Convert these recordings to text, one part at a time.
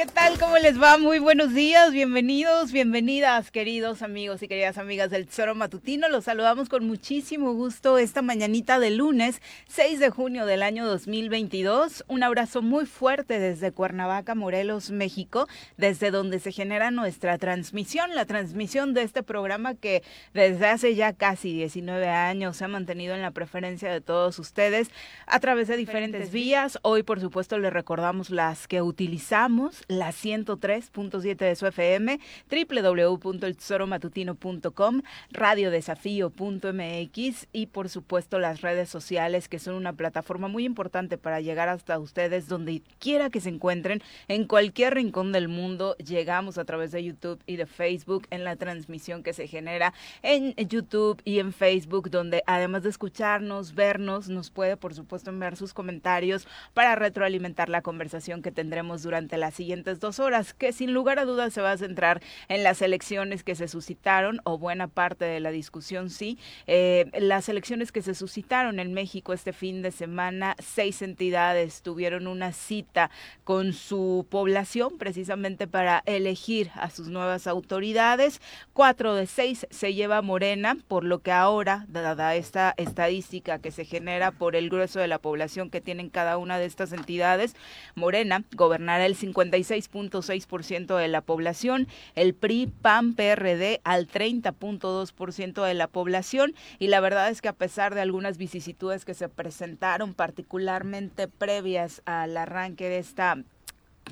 ¿qué tal? ¿Cómo les va? Muy buenos días, bienvenidos, bienvenidas, queridos amigos y queridas amigas del Tesoro Matutino. Los saludamos con muchísimo gusto esta mañanita de lunes, 6 de junio del año 2022. Un abrazo muy fuerte desde Cuernavaca, Morelos, México, desde donde se genera nuestra transmisión, la transmisión de este programa que desde hace ya casi 19 años se ha mantenido en la preferencia de todos ustedes a través de diferentes vías. Hoy, por supuesto, les recordamos las que utilizamos la 103.7 de su FM, www.eltesoromatutino.com, radiodesafío.mx y por supuesto las redes sociales que son una plataforma muy importante para llegar hasta ustedes donde quiera que se encuentren, en cualquier rincón del mundo, llegamos a través de YouTube y de Facebook en la transmisión que se genera en YouTube y en Facebook, donde además de escucharnos, vernos, nos puede por supuesto enviar sus comentarios para retroalimentar la conversación que tendremos durante la siguiente dos horas, que sin lugar a dudas se va a centrar en las elecciones que se suscitaron, o buena parte de la discusión sí, eh, las elecciones que se suscitaron en México este fin de semana, seis entidades tuvieron una cita con su población precisamente para elegir a sus nuevas autoridades, cuatro de seis se lleva Morena, por lo que ahora, dada esta estadística que se genera por el grueso de la población que tienen cada una de estas entidades, Morena gobernará el 55 6.6% de la población, el PRI, PAN, PRD al 30.2% de la población. Y la verdad es que a pesar de algunas vicisitudes que se presentaron particularmente previas al arranque de esta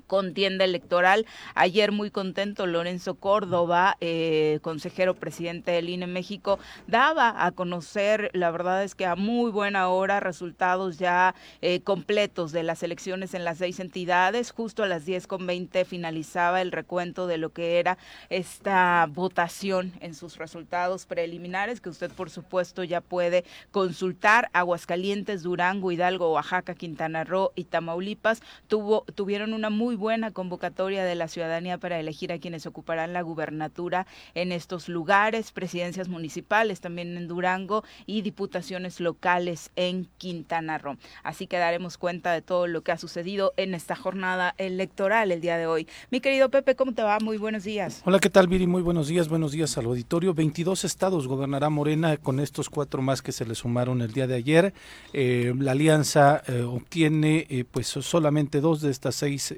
contienda electoral. Ayer muy contento Lorenzo Córdoba, eh, consejero presidente del INE México, daba a conocer, la verdad es que a muy buena hora, resultados ya eh, completos de las elecciones en las seis entidades. Justo a las 10 con 20 finalizaba el recuento de lo que era esta votación en sus resultados preliminares, que usted por supuesto ya puede consultar. Aguascalientes, Durango, Hidalgo, Oaxaca, Quintana Roo y Tamaulipas tuvo, tuvieron una muy buena convocatoria de la ciudadanía para elegir a quienes ocuparán la gubernatura en estos lugares, presidencias municipales también en Durango y diputaciones locales en Quintana Roo. Así que daremos cuenta de todo lo que ha sucedido en esta jornada electoral el día de hoy. Mi querido Pepe, ¿cómo te va? Muy buenos días. Hola, ¿qué tal, Viri? Muy buenos días. Buenos días al auditorio. 22 estados gobernará Morena con estos cuatro más que se le sumaron el día de ayer. Eh, la alianza eh, obtiene eh, pues solamente dos de estas seis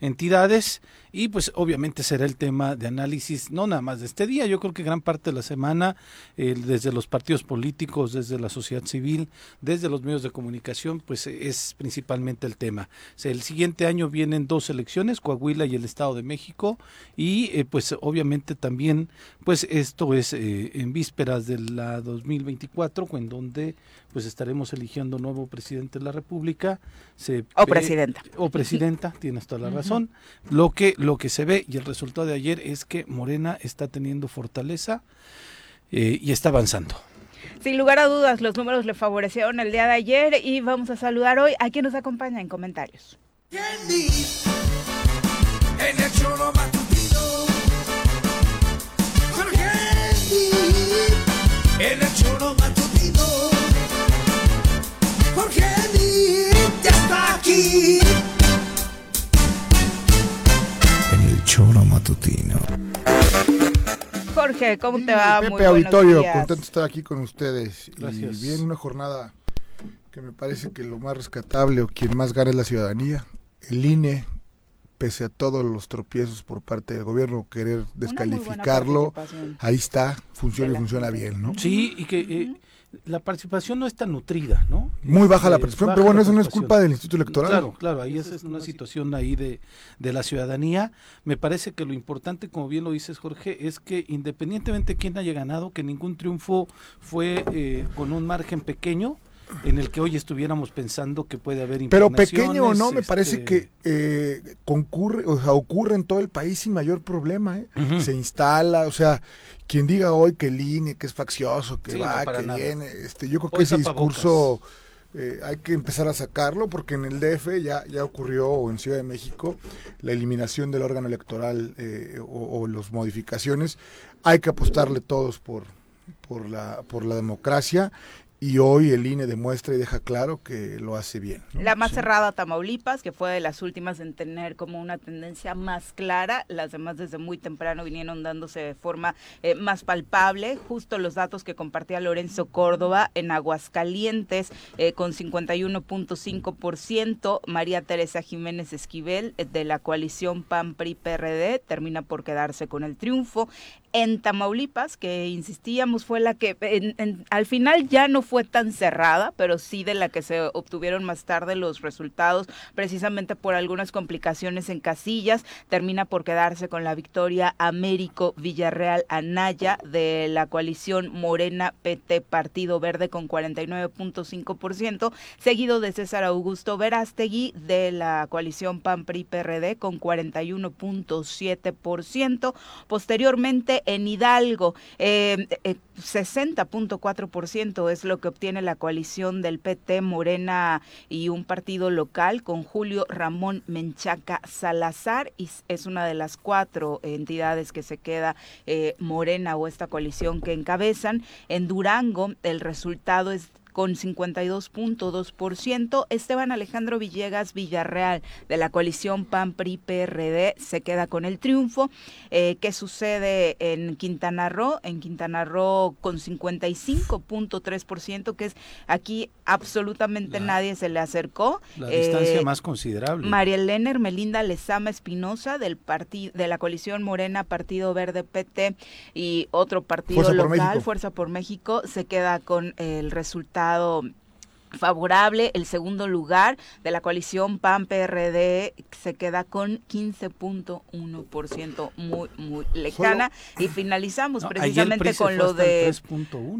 entidades y pues obviamente será el tema de análisis, no nada más de este día, yo creo que gran parte de la semana, desde los partidos políticos, desde la sociedad civil, desde los medios de comunicación, pues es principalmente el tema. el siguiente año vienen dos elecciones, Coahuila y el Estado de México, y eh, pues obviamente también, pues esto es eh, en vísperas de la 2024, en donde pues estaremos eligiendo nuevo presidente de la República. Se o presidenta. O presidenta, tienes toda la razón. Lo que lo que se ve y el resultado de ayer es que Morena está teniendo fortaleza eh, y está avanzando. Sin lugar a dudas, los números le favorecieron el día de ayer y vamos a saludar hoy a quien nos acompaña en comentarios. Choro matutino. Jorge, ¿cómo te va? Pepe Muy Auditorio, días. contento de estar aquí con ustedes. Gracias. Y bien, una jornada que me parece que lo más rescatable o quien más gana es la ciudadanía. El INE, pese a todos los tropiezos por parte del gobierno, querer descalificarlo, ahí está, funciona y funciona bien, ¿no? Sí, y que... Eh, la participación no es tan nutrida, ¿no? Muy baja la este, participación, pero bueno, eso no es culpa del Instituto Electoral. Claro, claro, ahí es una situación ahí de, de, la ciudadanía. Me parece que lo importante, como bien lo dices, Jorge, es que independientemente de quién haya ganado, que ningún triunfo fue eh, con un margen pequeño, en el que hoy estuviéramos pensando que puede haber Pero pequeño o no, me parece este, que eh, concurre, o sea, ocurre en todo el país sin mayor problema. ¿eh? Se instala, o sea, quien diga hoy que el INE, que es faccioso, que va, que viene, este, yo creo que ese discurso eh, hay que empezar a sacarlo porque en el DF ya, ya ocurrió, o en Ciudad de México, la eliminación del órgano electoral eh, o, o las modificaciones. Hay que apostarle todos por, por, la, por la democracia y hoy el INE demuestra y deja claro que lo hace bien. La más cerrada Tamaulipas, que fue de las últimas en tener como una tendencia más clara, las demás desde muy temprano vinieron dándose de forma eh, más palpable, justo los datos que compartía Lorenzo Córdoba en Aguascalientes eh, con 51.5%, María Teresa Jiménez Esquivel eh, de la coalición PAN PRI PRD termina por quedarse con el triunfo, en Tamaulipas, que insistíamos fue la que al final ya no fue tan cerrada, pero sí de la que se obtuvieron más tarde los resultados, precisamente por algunas complicaciones en casillas, termina por quedarse con la victoria Américo Villarreal Anaya de la coalición Morena PT Partido Verde con 49.5%, seguido de César Augusto Verástegui de la coalición PAN PRI PRD con 41.7%. Posteriormente en Hidalgo. Eh, 60.4% eh, es lo que obtiene la coalición del PT Morena y un partido local con Julio Ramón Menchaca Salazar y es una de las cuatro entidades que se queda eh, Morena o esta coalición que encabezan. En Durango el resultado es con 52.2%. Esteban Alejandro Villegas Villarreal de la coalición PAN PRI PRD se queda con el triunfo. Eh, ¿Qué sucede en Quintana Roo? En Quintana Roo con 55.3%, que es aquí absolutamente nadie se le acercó. La distancia eh, más considerable. María Elena Melinda Lezama Espinosa del partido de la coalición Morena Partido Verde PT y otro partido local Fuerza por México se queda con el resultado favorable. El segundo lugar de la coalición PAN-PRD se queda con 15.1%, muy, muy lejana. y finalizamos precisamente con lo de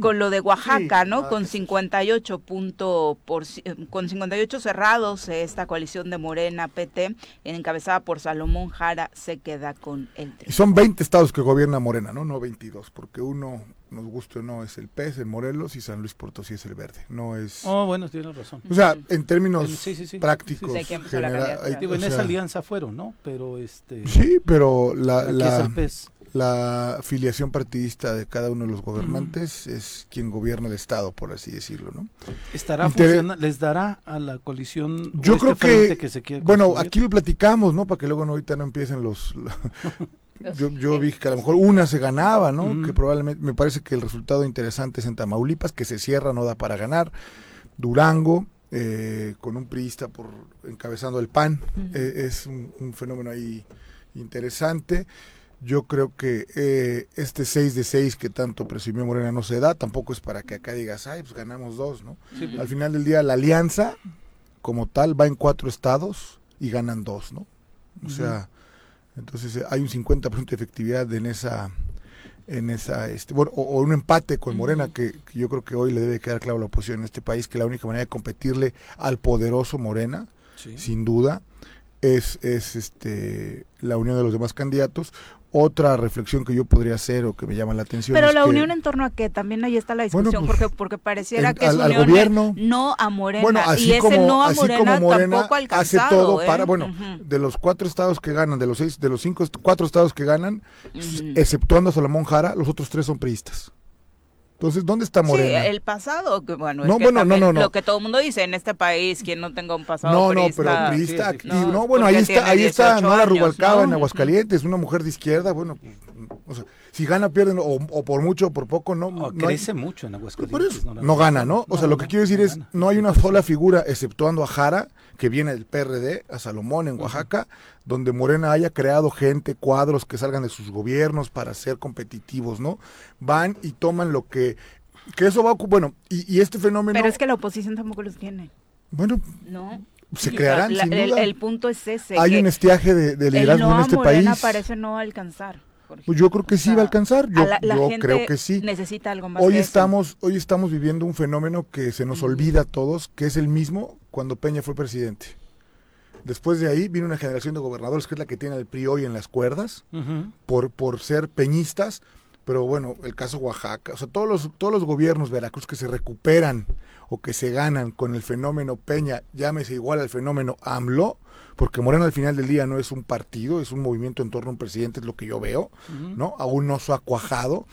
con lo de Oaxaca, ¿no? Con 58 punto por, con 58 cerrados, esta coalición de Morena PT, encabezada por Salomón Jara, se queda con el Y son 20 estados que gobierna Morena, ¿no? No 22, porque uno nos guste o no, es el pez, el Morelos y San Luis Potosí es el verde. No es. Oh, bueno, tienes razón. O sea, en términos prácticos. en esa alianza fueron, ¿no? Pero este. Sí, pero la. la la afiliación partidista de cada uno de los gobernantes es quien gobierna el Estado, por así decirlo, ¿no? ¿Estará ¿Les dará a la coalición Yo creo este que, que bueno, aquí lo platicamos, ¿no? Para que luego no, ahorita no empiecen los... Yo, yo vi que a lo mejor una se ganaba, ¿no? Que probablemente, me parece que el resultado interesante es en Tamaulipas, que se cierra, no da para ganar. Durango, eh, con un priista por encabezando el PAN, eh, es un, fenómeno ahí interesante. Yo creo que eh, este 6 de 6 que tanto presumió Morena no se da, tampoco es para que acá digas, ay, pues ganamos dos, ¿no? Al final del día, la alianza como tal va en cuatro estados y ganan dos, ¿no? O sea, entonces eh, hay un 50% de efectividad en esa en esa este bueno, o, un empate con Morena que, yo creo que hoy le debe quedar claro a la oposición en este país que la única manera de competirle al poderoso Morena sin duda es, es este la unión de los demás candidatos otra reflexión que yo podría hacer o que me llama la atención. Pero la unión en torno a qué, también ahí está la discusión, pues, porque, porque pareciera que es al, gobierno, no a Morena. Bueno, así y ese como, no a Morena, tampoco hace todo ¿eh? para, bueno, de los cuatro estados que ganan, de los seis, de los cinco, cuatro estados que ganan, exceptuando a Salomón Jara, los otros tres son priistas. Entonces, ¿dónde está Morena? Sí, el pasado, que bueno, no, bueno, no, no, no, lo que todo el mundo dice en este país, quien no tenga un pasado No, no, pero priista activo. No, bueno, ahí está, ahí está Nora Rubalcaba en Aguascalientes, una mujer de izquierda, bueno, o sea, si gana, pierden, o, por mucho o por poco, no. no crece mucho en Aguascalientes. no, gana, ¿no? O sea, lo que quiero decir es, no hay una sola figura, exceptuando a Jara, que viene del PRD, a Salomón en Oaxaca, donde Morena haya creado gente, cuadros que salgan de sus gobiernos para ser competitivos, ¿no? Van y toman lo que... Que eso va a... Bueno, y, este fenómeno... Pero es que la oposición tampoco los tiene. Bueno, no. se crearán, sin duda. El, punto es ese. Hay un estiaje de, liderazgo en este Morena país. parece no alcanzar. Pues yo creo que sí va a alcanzar. Yo, creo que sí. Necesita algo más. Hoy estamos, hoy estamos viviendo un fenómeno que se nos olvida a todos, que es el mismo cuando Peña fue presidente. Después de ahí viene una generación de gobernadores que es la que tiene el PRI hoy en las cuerdas por, por ser peñistas. Pero bueno, el caso Oaxaca, o sea, todos los, todos los gobiernos Veracruz que se recuperan o que se ganan con el fenómeno Peña, llámese igual al fenómeno AMLO, porque Moreno al final del día no es un partido, es un movimiento en torno a un presidente, es lo que yo veo, ¿no? Aún no se ha cuajado,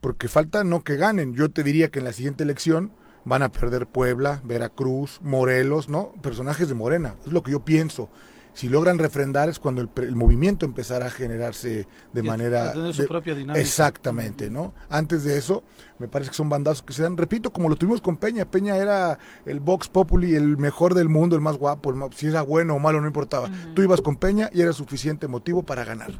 porque falta no que ganen. Yo te diría que en la siguiente elección van a perder Puebla, Veracruz, Morelos, ¿no? Personajes de Morena, es lo que yo pienso. Si logran refrendar es cuando el, movimiento empezará a generarse de manera... tener su propia dinámica. Exactamente, ¿no? Antes de eso, me parece que son bandazos que se dan, repito, como lo tuvimos con Peña. Peña era el Vox Populi, el mejor del mundo, el más guapo, si era bueno o malo, no importaba. Tú ibas con Peña y era suficiente motivo para ganar.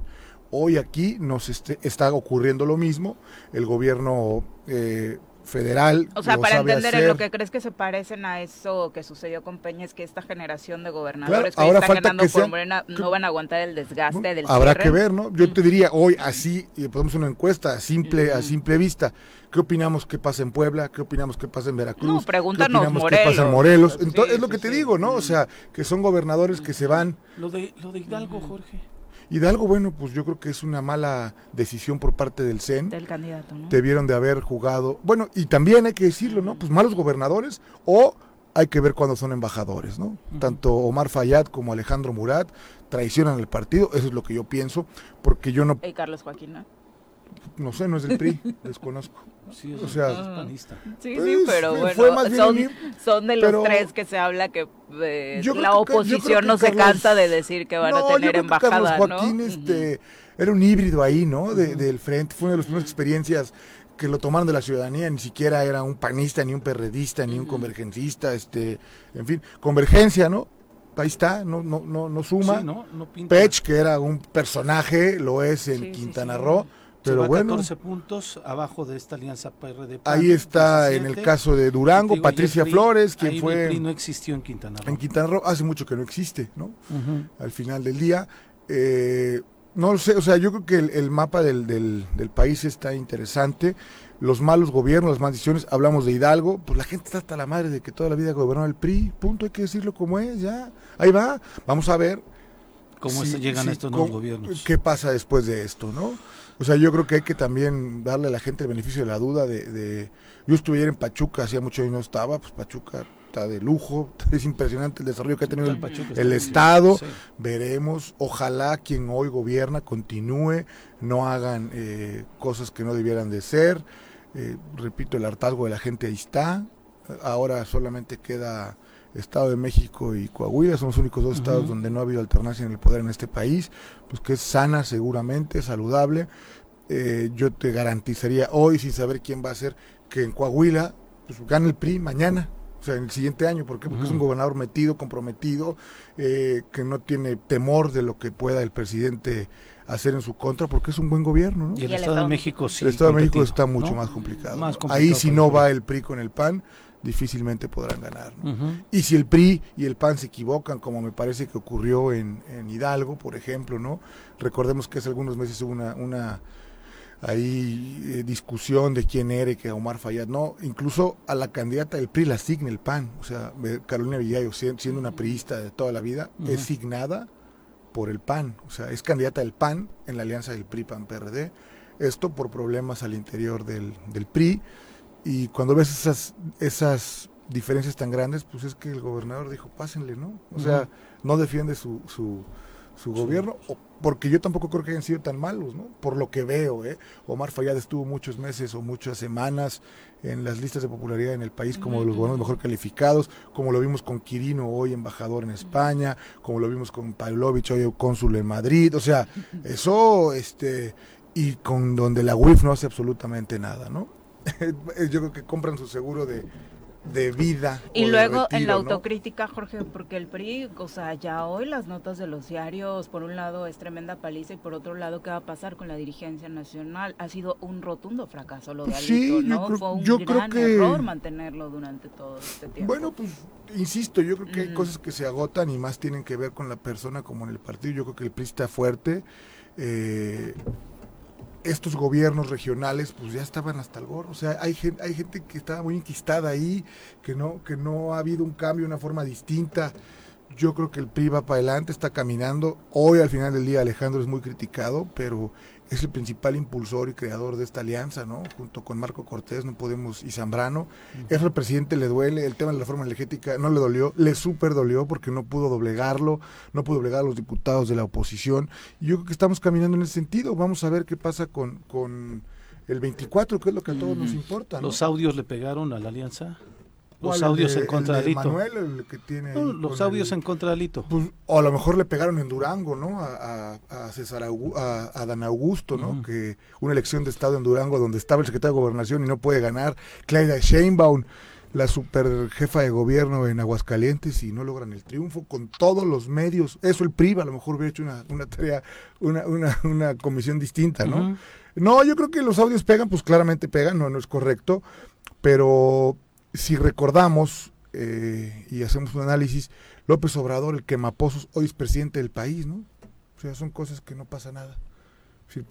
Hoy aquí nos este, está ocurriendo lo mismo. El gobierno eh, federal. O sea, para entender en lo que crees que se parecen a eso que sucedió con Peña es que esta generación de gobernadores que están ganando por Morena no van a aguantar el desgaste del Habrá que ver, ¿no? Yo te diría hoy así, y podemos una encuesta a simple, a simple vista. ¿Qué opinamos que pasa en Puebla? ¿Qué opinamos que pasa en Veracruz? No, pregúntanos ¿Qué opinamos pasa en Morelos? Entonces, es lo que te digo, ¿no? O sea, que son gobernadores que se van. Lo de, lo de Hidalgo, Jorge. Hidalgo, bueno, pues yo creo que es una mala decisión por parte del CEN. Del candidato, ¿no? Debieron de haber jugado. Bueno, y también hay que decirlo, ¿no? Pues malos gobernadores o hay que ver cuándo son embajadores, ¿no? Tanto Omar Fayad como Alejandro Murat traicionan el partido, eso es lo que yo pienso, porque yo no... Y Carlos Joaquín, ¿no? No sé, no es del PRI, desconozco. Sí, o sea, es panista. Sí, pues, sí, pero bueno, son, son, de los tres que se habla que eh, la oposición no se cansa de decir que van a tener embajada, Carlos Joaquín, este, era un híbrido ahí, ¿no? De, Del frente, fue una de las primeras experiencias que lo tomaron de la ciudadanía, ni siquiera era un panista, ni un perredista, ni un convergencista, este, en fin, convergencia, ¿no? Ahí está, no, no, no, no suma. no, no Pech, que era un personaje, lo es en Quintana Roo pero bueno, 14 puntos abajo de esta alianza PRD. Ahí está en el caso de Durango, Patricia Flores, quien fue. El no existió en Quintana Roo. En Quintana Roo hace mucho que no existe, ¿no? Al final del día. Eh, no sé, o sea, yo creo que el, mapa del, del, país está interesante. Los malos gobiernos, las maldiciones, hablamos de Hidalgo, pues la gente está hasta la madre de que toda la vida gobernó el PRI, punto, hay que decirlo como es, ya. Ahí va, vamos a ver. ¿Cómo llegan estos nuevos gobiernos? ¿Qué pasa después de esto, no? O sea, yo creo que hay que también darle a la gente el beneficio de la duda de... yo estuve en Pachuca, hacía mucho y no estaba, pues Pachuca está de lujo, es impresionante el desarrollo que ha tenido el, Estado, veremos, ojalá quien hoy gobierna continúe, no hagan eh, cosas que no debieran de ser, eh, repito, el hartazgo de la gente ahí está, ahora solamente queda Estado de México y Coahuila son los únicos dos estados donde no ha habido alternancia en el poder en este país, pues que es sana seguramente, saludable. Eh, yo te garantizaría hoy, sin saber quién va a ser, que en Coahuila pues gane el PRI mañana, o sea, en el siguiente año, ¿por qué? Porque es un gobernador metido, comprometido, eh, que no tiene temor de lo que pueda el presidente hacer en su contra, porque es un buen gobierno. ¿no? Y el, Estado de México sí. El Estado de México está mucho más, complicado, Ahí si no va el PRI con el PAN, difícilmente podrán ganar. Y si el PRI y el PAN se equivocan, como me parece que ocurrió en, Hidalgo, por ejemplo, ¿no? Recordemos que hace algunos meses hubo una, una ahí eh, discusión de quién era y que Omar Fayad, no, incluso a la candidata del PRI la asigna el PAN, o sea, Carolina Villayo, siendo una priista de toda la vida, es signada por el PAN, o sea, es candidata del PAN en la alianza del PRI-PAN-PRD, esto por problemas al interior del, del PRI, y cuando ves esas, esas diferencias tan grandes, pues es que el gobernador dijo, pásenle, ¿no? O sea, no defiende su, su, su gobierno, porque yo tampoco creo que hayan sido tan malos, ¿no? Por lo que veo, ¿eh? Omar Fayad estuvo muchos meses o muchas semanas en las listas de popularidad en el país como de los gobiernos mejor calificados, como lo vimos con Quirino hoy embajador en España, como lo vimos con Pavlovich hoy cónsul en Madrid, o sea, eso, este, y con donde la UIF no hace absolutamente nada, ¿no? yo creo que compran su seguro de, vida. Y luego en la autocrítica, Jorge, porque el PRI, o sea, ya hoy las notas de los diarios, por un lado es tremenda paliza y por otro lado, ¿qué va a pasar con la dirigencia nacional? Ha sido un rotundo fracaso lo de pues Alito, ¿no? Fue un gran error mantenerlo durante todo este tiempo. Bueno, pues insisto, yo creo que hay cosas que se agotan y más tienen que ver con la persona como en el partido. Yo creo que el PRI está fuerte. Eh, estos gobiernos regionales pues ya estaban hasta el gorro, o sea, hay gente, hay gente que estaba muy enquistada ahí, que no, que no ha habido un cambio, una forma distinta. Yo creo que el PRI va para adelante, está caminando. Hoy al final del día Alejandro es muy criticado, pero es el principal impulsor y creador de esta alianza, ¿no? Junto con Marco Cortés, no podemos, y Zambrano. Eso al presidente le duele, el tema de la reforma energética no le dolió, le súper dolió porque no pudo doblegarlo, no pudo doblegar a los diputados de la oposición. Y yo creo que estamos caminando en ese sentido. Vamos a ver qué pasa con, con el 24, que es lo que a todos nos importa. ¿Los audios le pegaron a la alianza? Los audios en contra de Alito. Manuel, el que tiene los audios en contra de Alito. Pues, o a lo mejor le pegaron en Durango, ¿no? A, a, César a, a, Dan Augusto, ¿no? Que una elección de estado en Durango donde estaba el secretario de Gobernación y no puede ganar. Claudia Sheinbaum, la super jefa de gobierno en Aguascalientes y no logran el triunfo con todos los medios. Eso el PRI a lo mejor hubiera hecho una, una tarea, una, una, una comisión distinta, ¿no? No, yo creo que los audios pegan, pues claramente pegan, no, no es correcto, pero si recordamos eh, y hacemos un análisis, López Obrador, el quemapozos, hoy es presidente del país, ¿no? O sea, son cosas que no pasa nada.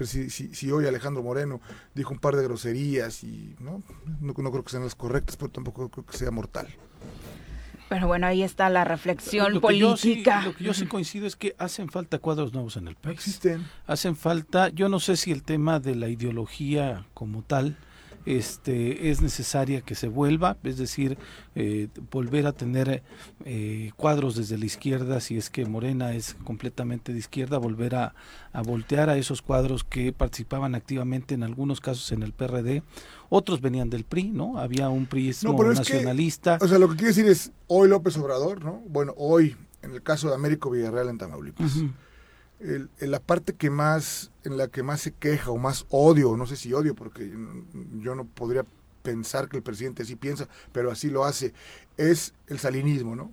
Si, si, hoy Alejandro Moreno dijo un par de groserías y no, no, creo que sean las correctas, pero tampoco creo que sea mortal. Pero bueno, ahí está la reflexión política. lo que yo sí coincido es que hacen falta cuadros nuevos en el país. Existen. Hacen falta, yo no sé si el tema de la ideología como tal, este, es necesaria que se vuelva, es decir, eh, volver a tener eh, cuadros desde la izquierda, si es que Morena es completamente de izquierda, volver a, voltear a esos cuadros que participaban activamente en algunos casos en el PRD, otros venían del PRI, ¿no? Había un PRI nacionalista. o sea, lo que quiere decir es, hoy López Obrador, ¿no? Bueno, hoy, en el caso de Américo Villarreal en Tamaulipas el, la parte que más, en la que más se queja o más odio, no sé si odio, porque yo no podría pensar que el presidente así piensa, pero así lo hace, es el salinismo, ¿no?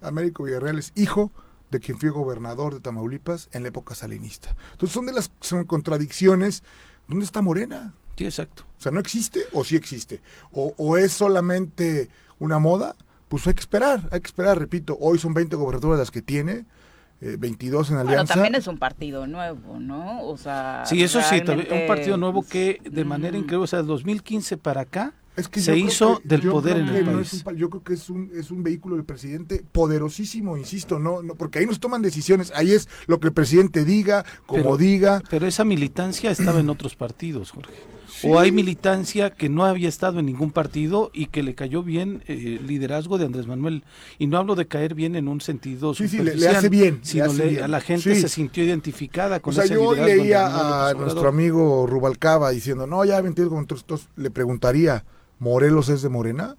Américo Villarreal es hijo de quien fue gobernador de Tamaulipas en la época salinista. Entonces son de las son contradicciones. ¿Dónde está Morena? Sí, exacto. O sea, ¿no existe o sí existe? ¿O, o es solamente una moda? Pues hay que esperar, hay que esperar, repito, hoy son 20 gobernaturas las que tiene, 22 eh, en alianza. Bueno, también es un partido nuevo, ¿no? O sea, sí, eso sí, un partido nuevo que de manera increíble, o sea, 2015 para acá se hizo del poder en el país. yo creo que es un, es un vehículo del presidente poderosísimo, insisto, no, no porque ahí nos toman decisiones, ahí es lo que el presidente diga, como diga. Pero esa militancia estaba en otros partidos, Jorge. O hay militancia que no había estado en ningún partido y que le cayó bien el eh, liderazgo de Andrés Manuel. Y no hablo de caer bien en un sentido sí, sí, le, hace bien. Sino a la gente se sintió identificada con o sea, yo leía a nuestro amigo Rubalcaba diciendo, no, ya 22 con le preguntaría, ¿Morelos es de Morena?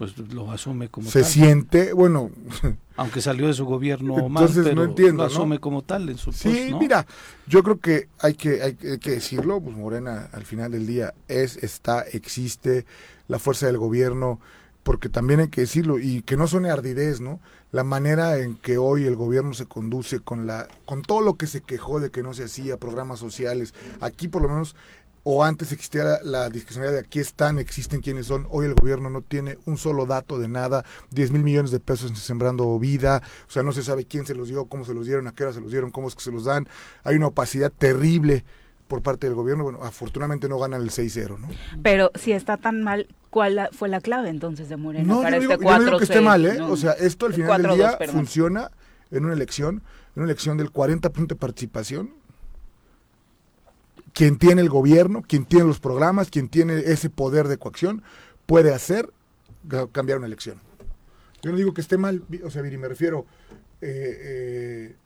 pues lo asume como se siente bueno aunque salió de su gobierno mal pero no entiendo, lo asume como tal en su sí mira yo creo que hay que hay que decirlo pues Morena al final del día es está existe la fuerza del gobierno porque también hay que decirlo y que no suene ardidez no la manera en que hoy el gobierno se conduce con la con todo lo que se quejó de que no se hacía programas sociales aquí por lo menos o antes existía la, discrecionalidad de aquí están, existen quienes son, hoy el gobierno no tiene un solo dato de nada, 10 mil millones de pesos en Sembrando Vida, o sea, no se sabe quién se los dio, cómo se los dieron, a qué hora se los dieron, cómo es que se los dan, hay una opacidad terrible por parte del gobierno, bueno, afortunadamente no ganan el 6-0, ¿no? Pero si está tan mal, ¿cuál fue la clave entonces de Moreno para este 4 yo no digo que esté mal, ¿eh? o sea, esto al final del día funciona en una elección, en una elección del 40% de participación, quien tiene el gobierno, quien tiene los programas, quien tiene ese poder de coacción, puede hacer cambiar una elección. Yo no digo que esté mal, o sea, Viri, me refiero, eh, eh,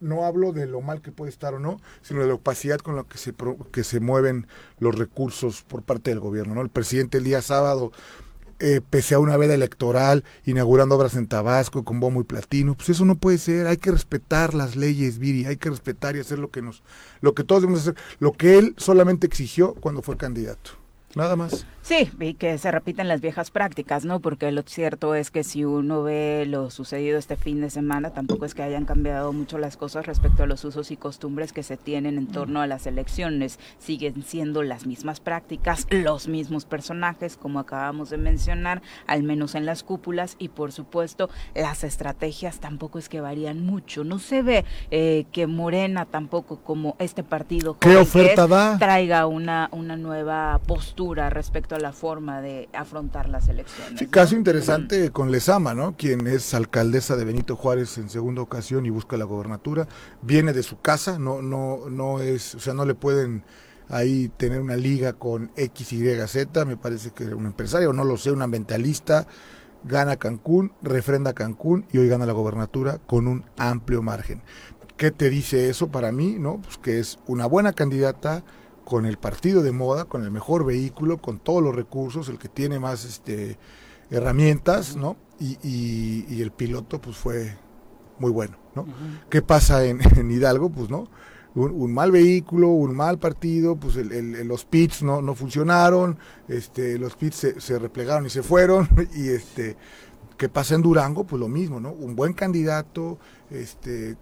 no hablo de lo mal que puede estar o no, sino de la opacidad con la que se, que se mueven los recursos por parte del gobierno. ¿no? El presidente el día sábado eh, pese a una veda electoral, inaugurando obras en Tabasco con bombo y platino. Pues eso no puede ser, hay que respetar las leyes, Viri, hay que respetar y hacer lo que nos, lo que todos debemos hacer, lo que él solamente exigió cuando fue candidato. Nada más. Sí, y que se repiten las viejas prácticas, ¿no? Porque lo cierto es que si uno ve lo sucedido este fin de semana, tampoco es que hayan cambiado mucho las cosas respecto a los usos y costumbres que se tienen en torno a las elecciones. Siguen siendo las mismas prácticas, los mismos personajes, como acabamos de mencionar, al menos en las cúpulas, y por supuesto las estrategias tampoco es que varían mucho. No se ve eh, que Morena tampoco como este partido ¿Qué oferta traiga una, una nueva postura respecto a la forma de afrontar las elecciones. Sí, caso interesante con Lezama, ¿no? Quien es alcaldesa de Benito Juárez en segunda ocasión y busca la gobernatura, viene de su casa, no no no es, o sea, no le pueden ahí tener una liga con X, Y, Z, me parece que un empresario, no lo sé, un ambientalista, gana Cancún, refrenda Cancún y hoy gana la gobernatura con un amplio margen. ¿Qué te dice eso para mí? No, pues que es una buena candidata, con el partido de moda, con el mejor vehículo, con todos los recursos, el que tiene más este herramientas, ¿no? Y, y, el piloto pues fue muy bueno, ¿no? ¿Qué pasa en, Hidalgo? Pues no, un, mal vehículo, un mal partido, pues los pits no, no funcionaron, este, los pits se, se replegaron y se fueron, y este ¿Qué pasa en Durango? Pues lo mismo, ¿no? Un buen candidato, este,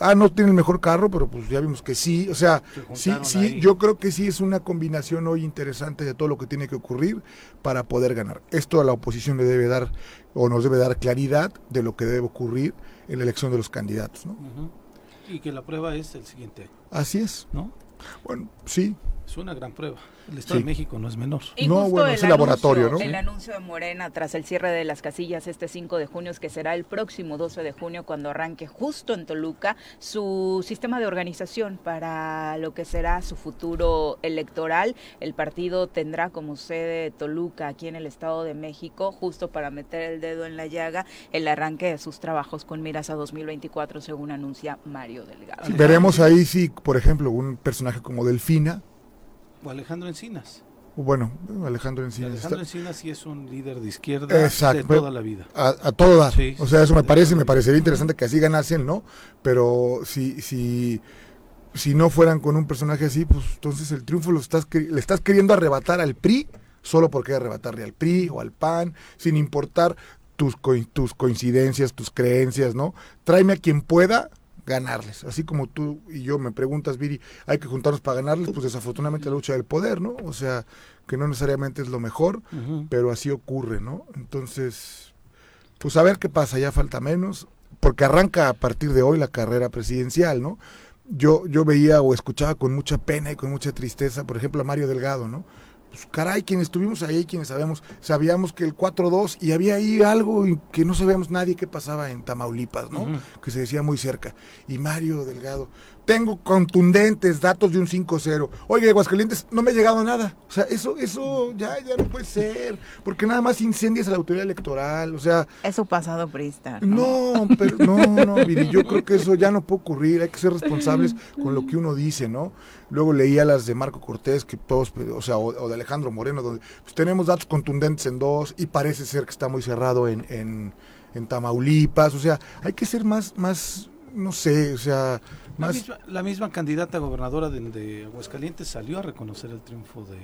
ah, no tiene el mejor carro, pero pues ya vimos que sí, o sea, sí, sí, yo creo que sí es una combinación hoy interesante de todo lo que tiene que ocurrir para poder ganar. Esto a la oposición le debe dar, o nos debe dar claridad de lo que debe ocurrir en la elección de los candidatos, ¿no? Y que la prueba es el siguiente Así es. ¿No? Bueno, sí. Es una gran prueba. El Estado de México no es menor. no, bueno, es el laboratorio, ¿no? El anuncio de Morena tras el cierre de las casillas este 5 de junio, es que será el próximo 12 de junio cuando arranque justo en Toluca su sistema de organización para lo que será su futuro electoral. El partido tendrá como sede Toluca aquí en el Estado de México, justo para meter el dedo en la llaga, el arranque de sus trabajos con miras a 2024, según anuncia Mario Delgado. veremos ahí si, por ejemplo, un personaje como Delfina o Alejandro Encinas. Bueno, Alejandro Encinas. Alejandro Encinas sí es un líder de izquierda de toda la vida. A, a todo dar. o sea, eso me parece, me parecería interesante que así ganasen, ¿no? Pero si, si, si no fueran con un personaje así, pues entonces el triunfo lo estás, le estás queriendo arrebatar al PRI, solo porque arrebatarle al PRI o al PAN, sin importar tus, tus coincidencias, tus creencias, ¿no? Tráeme a quien pueda ganarles. Así como tú y yo me preguntas, Viri, hay que juntarnos para ganarles, pues desafortunadamente la lucha del poder, ¿no? O sea, que no necesariamente es lo mejor, pero así ocurre, ¿no? Entonces, pues a ver qué pasa, ya falta menos, porque arranca a partir de hoy la carrera presidencial, ¿no? Yo, yo veía o escuchaba con mucha pena y con mucha tristeza, por ejemplo, a Mario Delgado, ¿no? Pues caray, quienes estuvimos ahí, quienes sabemos, sabíamos que el 4-2 y había ahí algo que no sabíamos nadie qué pasaba en Tamaulipas, ¿no? Que se decía muy cerca. Y Mario Delgado, tengo contundentes datos de un 5-0. Oye, Aguascalientes, no me ha llegado nada. O sea, eso, eso ya, ya no puede ser. Porque nada más incendias a la autoridad electoral. O sea. Eso pasado prista. No, pero no, no, yo creo que eso ya no puede ocurrir. Hay que ser responsables con lo que uno dice, ¿no? Luego leía las de Marco Cortés, que todos, o sea, o, de Alejandro Moreno, donde pues, tenemos datos contundentes en dos y parece ser que está muy cerrado en, en, en Tamaulipas. O sea, hay que ser más, más, no sé, o sea, la misma, candidata gobernadora de, Aguascalientes salió a reconocer el triunfo de,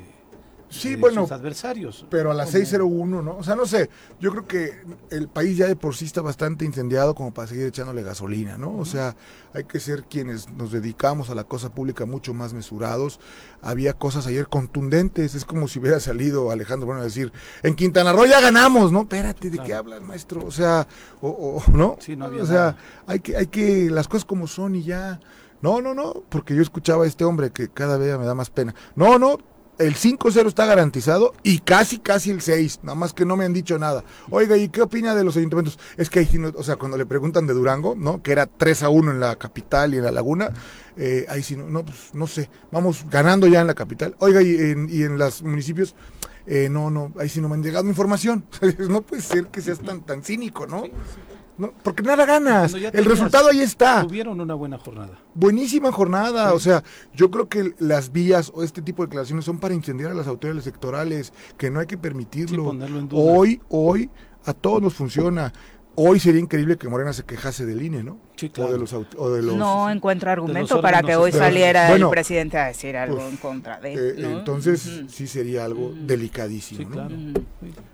sí, bueno, sus adversarios. Pero a las 601, ¿no? O sea, no sé, yo creo que el país ya de por sí está bastante incendiado como para seguir echándole gasolina, ¿no? O sea, hay que ser quienes nos dedicamos a la cosa pública mucho más mesurados. Había cosas ayer contundentes, es como si hubiera salido Alejandro bueno a decir, en Quintana Roo ya ganamos, ¿no? Espérate, ¿de qué hablas, maestro? O sea, o, ¿no? Sí, no o sea, hay que, hay que, las cosas como son y ya. No, no, no, porque yo escuchaba a este hombre que cada vez me da más pena. No, no, el 5-0 está garantizado y casi, casi el 6, nada más que no me han dicho nada. Oiga, ¿y qué opina de los ayuntamientos? Es que ahí o sea, cuando le preguntan de Durango, ¿no? Que era 3 a 1 en la capital y en la laguna, eh, ahí sí, no, no, pues, no sé, vamos ganando ya en la capital. Oiga, y en, y en los municipios, eh, no, no, ahí sí no me han llegado información. no puede ser que seas tan, tan cínico, ¿no? Porque nada ganas. El resultado ahí está. Tuvieron una buena jornada. Buenísima jornada. O sea, yo creo que las vías o este tipo de declaraciones son para incendiar a las autoridades electorales, que no hay que permitirlo. Hoy, hoy, a todos nos funciona. Hoy sería increíble que Morena se quejase del INE, ¿no? o de los, no encuentro argumento para que hoy saliera el presidente a decir algo pues, en contra de eh, Entonces sí sería algo delicadísimo.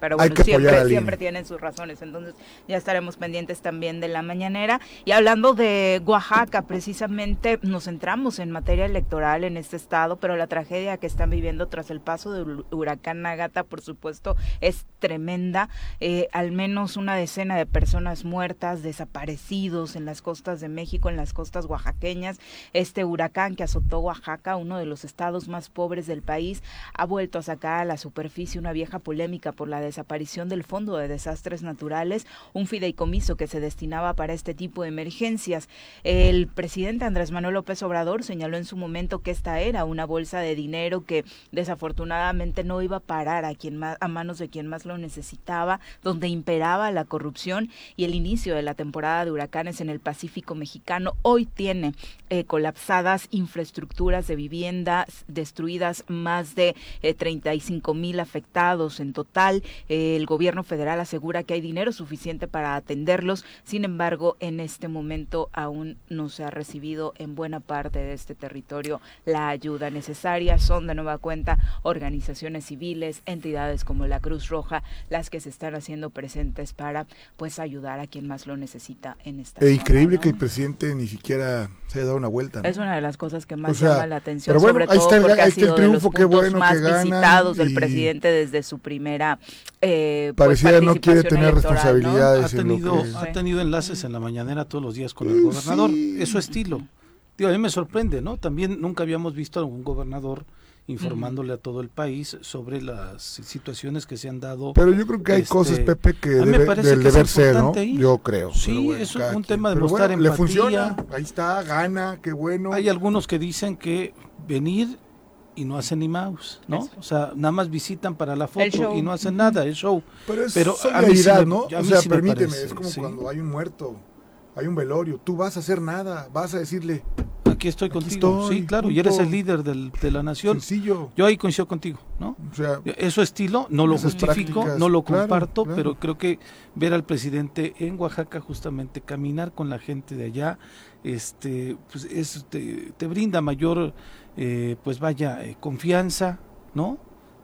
Pero bueno, siempre, siempre tienen sus razones. Entonces ya estaremos pendientes también de la mañanera. Y hablando de Oaxaca, precisamente nos centramos en materia electoral en este estado, pero la tragedia que están viviendo tras el paso del huracán Nagata, por supuesto, es tremenda. Eh, al menos una decena de personas muertas, desaparecidos en las costas de México, en las costas oaxaqueñas. Este huracán que azotó Oaxaca, uno de los estados más pobres del país, ha vuelto a sacar a la superficie una vieja polémica por la desaparición del Fondo de Desastres Naturales, un fideicomiso que se destinaba para este tipo de emergencias. El presidente Andrés Manuel López Obrador señaló en su momento que esta era una bolsa de dinero que desafortunadamente no iba a parar a quien a manos de quien más lo necesitaba, donde imperaba la corrupción y el inicio de la temporada de huracanes en el Pacífico mexicano. Hoy tiene eh, colapsadas infraestructuras de vivienda, destruidas más de 35 mil afectados en total. el gobierno federal asegura que hay dinero suficiente para atenderlos. Sin embargo, en este momento aún no se ha recibido en buena parte de este territorio la ayuda necesaria. Son de nueva cuenta organizaciones civiles, entidades como la Cruz Roja, las que se están haciendo presentes para pues ayudar a quien más lo necesita en esta. Es increíble que el presidente ni siquiera se haya dado una vuelta. Es una de las cosas que más llama la atención, sobre todo porque ha sido de los puntos más visitados del presidente desde su primera eh, pues, Parecía no quiere tener responsabilidades. Ha, tenido, ha tenido enlaces en la mañanera todos los días con el gobernador. Es su estilo. Digo, a mí me sorprende, ¿no? También nunca habíamos visto a un gobernador informándole a todo el país sobre las situaciones que se han dado. Pero yo creo que hay cosas, este, Pepe, que debe, del deber ser, ¿no? Yo creo. Sí, es un tema de mostrar empatía. Le funciona, ahí está, gana, qué bueno. Hay algunos que dicen que venir y no hacen ni mouse, ¿no? O sea, nada más visitan para la foto y no hacen nada, el show. Pero es Pero a mí sí ¿no? o sea, permíteme, es como cuando hay un muerto, hay un velorio, tú vas a hacer nada, vas a decirle, aquí estoy contigo. sí, claro, y eres el líder del, de la nación. Sencillo. Yo ahí coincido contigo, ¿no? O sea, Eso estilo, no lo justifico, no lo comparto, pero creo que ver al presidente en Oaxaca justamente caminar con la gente de allá, este, pues es, te, brinda mayor, eh, pues vaya, eh, confianza, ¿no?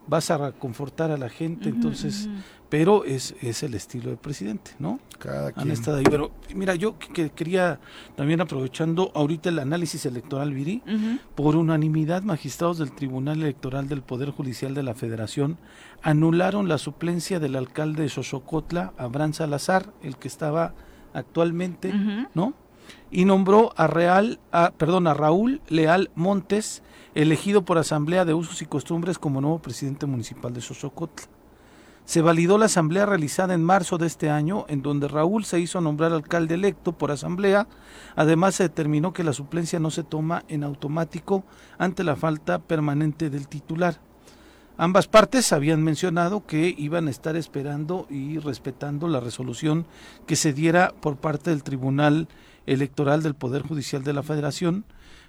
Vas a confortar a la gente, entonces pero es, es el estilo del presidente, ¿no? Cada Han estado ahí. Pero mira, yo que, quería también aprovechando ahorita el análisis electoral, Viri, por unanimidad, magistrados del Tribunal Electoral del Poder Judicial de la Federación anularon la suplencia del alcalde de Xochocotla, Abraham Salazar, el que estaba actualmente, ¿no? Y nombró a Real, a, perdón, a Raúl Leal Montes, elegido por Asamblea de Usos y Costumbres como nuevo presidente municipal de Xochocotla se validó la asamblea realizada en marzo de este año, en donde Raúl se hizo nombrar alcalde electo por asamblea. Además, se determinó que la suplencia no se toma en automático ante la falta permanente del titular. Ambas partes habían mencionado que iban a estar esperando y respetando la resolución que se diera por parte del Tribunal Electoral del Poder Judicial de la Federación,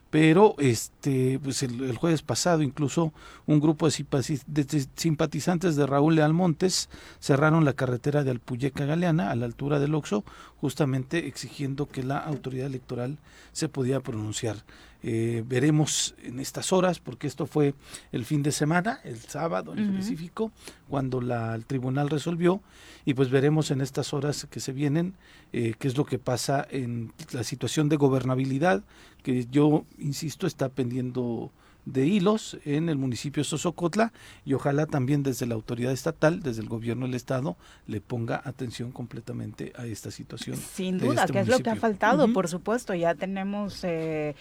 pero este pues el, jueves pasado incluso un grupo de simpatizantes de Raúl Leal Montes cerraron la carretera de Alpuyeca Galeana a la altura del Oxo justamente exigiendo que la autoridad electoral se podía pronunciar eh, veremos en estas horas, porque esto fue el fin de semana, el sábado en específico, cuando la, el tribunal resolvió, y pues veremos en estas horas que se vienen eh, qué es lo que pasa en la situación de gobernabilidad, que yo, insisto, está pendiendo de hilos en el municipio de Sosocotla y ojalá también desde la autoridad estatal, desde el gobierno del estado, le ponga atención completamente a esta situación. Sin duda, este que es lo que ha faltado, por supuesto, ya tenemos eh,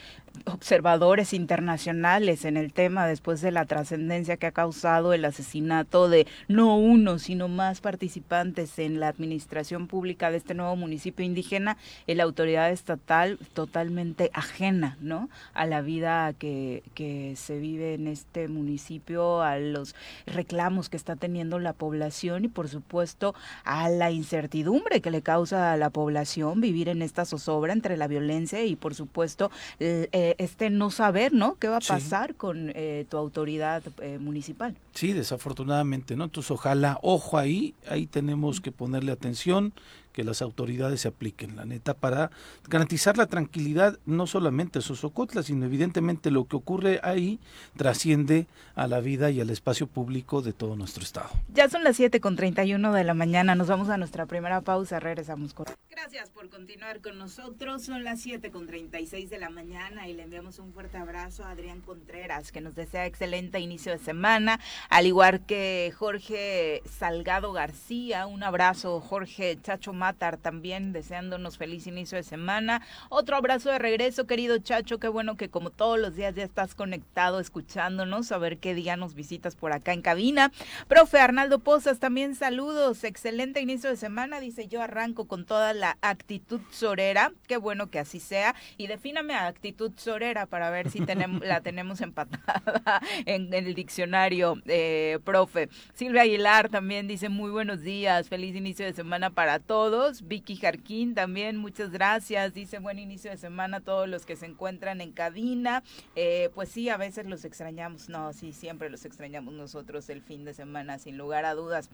observadores internacionales en el tema después de la trascendencia que ha causado el asesinato de no uno, sino más participantes en la administración pública de este nuevo municipio indígena, la autoridad estatal totalmente ajena, ¿no? A la vida que, que se vive en este municipio, a los reclamos que está teniendo la población y por supuesto a la incertidumbre que le causa a la población vivir en esta zozobra entre la violencia y por supuesto eh, este no saber, ¿no? ¿Qué va a pasar con eh, tu autoridad eh, municipal? Sí, desafortunadamente, ¿no? Entonces ojalá, ojo ahí, ahí tenemos que ponerle atención que las autoridades se apliquen, la neta, para garantizar la tranquilidad no solamente a Sosocotla, sino evidentemente lo que ocurre ahí trasciende a la vida y al espacio público de todo nuestro estado. Ya son las 7 con 31 de la mañana, nos vamos a nuestra primera pausa, regresamos con... Gracias por continuar con nosotros, son las 7 con 36 de la mañana y le enviamos un fuerte abrazo a Adrián Contreras, que nos desea excelente inicio de semana, al igual que Jorge Salgado García, un abrazo Jorge Chacho también deseándonos feliz inicio de semana. Otro abrazo de regreso, querido Chacho. Qué bueno que como todos los días ya estás conectado escuchándonos, a ver qué día nos visitas por acá en cabina. Profe Arnaldo Pozas, también saludos. Excelente inicio de semana. Dice yo arranco con toda la actitud sorera. Qué bueno que así sea. Y defíname actitud sorera para ver si tenemos, la tenemos empatada en, el diccionario, eh, profe. Silvia Aguilar también dice muy buenos días, feliz inicio de semana para todos Vicky Jarquín también, muchas gracias. Dice buen inicio de semana a todos los que se encuentran en cabina. Eh, pues sí, a veces los extrañamos. No, sí, siempre los extrañamos nosotros el fin de semana, sin lugar a dudas.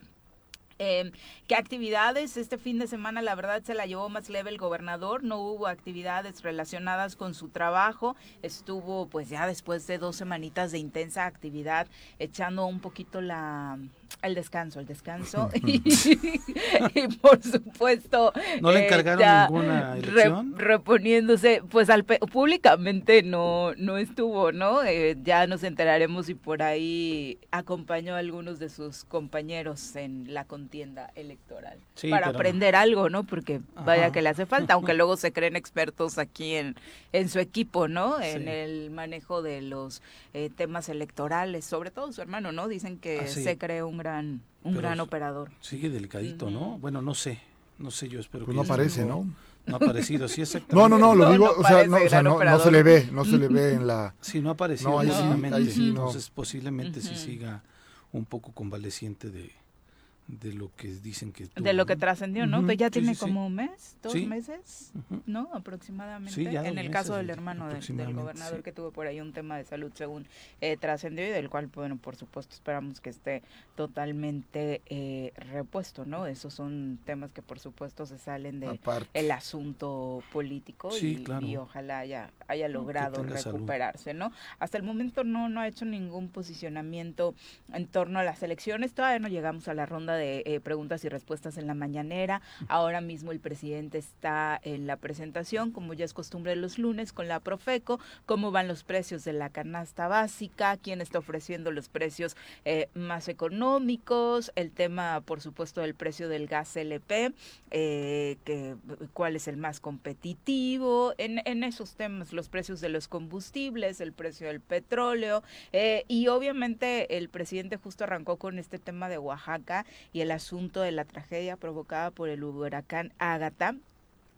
Eh, ¿Qué actividades? Este fin de semana la verdad se la llevó más leve el gobernador, no hubo actividades relacionadas con su trabajo, estuvo pues ya después de dos semanitas de intensa actividad echando un poquito la, el descanso, el descanso. y, por supuesto. ¿No le encargaron ninguna elección? reponiéndose, pues al públicamente no, no estuvo, ¿no? Eh, ya nos enteraremos si por ahí acompañó a algunos de sus compañeros en la contienda electoral. para aprender algo, ¿no? Porque vaya que le hace falta, aunque luego se creen expertos aquí en, en su equipo, ¿no? En el manejo de los eh, temas electorales, sobre todo su hermano, ¿no? Dicen que ah, se cree un gran, un gran operador. Sigue delicadito, ¿no? Bueno, no sé, no sé, yo espero pues que... no aparece, ¿no? No ha aparecido, sí, exactamente. No, no, no, lo digo, o sea, no, o sea no, se le ve, no se le ve en la... Sí, no ha aparecido, no, ahí sí, entonces posiblemente sí siga un poco convaleciente de, de lo que dicen que de lo que trascendió no que ya tiene como un mes dos meses no aproximadamente en el caso del hermano del gobernador que tuvo por ahí un tema de salud según eh, trascendió y del cual bueno por supuesto esperamos que esté totalmente eh, repuesto no esos son temas que por supuesto se salen de el asunto político y, y, ojalá haya haya logrado recuperarse no hasta el momento no no ha hecho ningún posicionamiento en torno a las elecciones todavía no llegamos a la ronda de eh, preguntas y respuestas en la mañanera. Ahora mismo el presidente está en la presentación, como ya es costumbre los lunes, con la Profeco, cómo van los precios de la canasta básica, quién está ofreciendo los precios eh, más económicos, el tema, por supuesto, del precio del gas LP, eh, cuál es el más competitivo, en, en esos temas, los precios de los combustibles, el precio del petróleo, y obviamente el presidente justo arrancó con este tema de Oaxaca y el asunto de la tragedia provocada por el huracán Ágata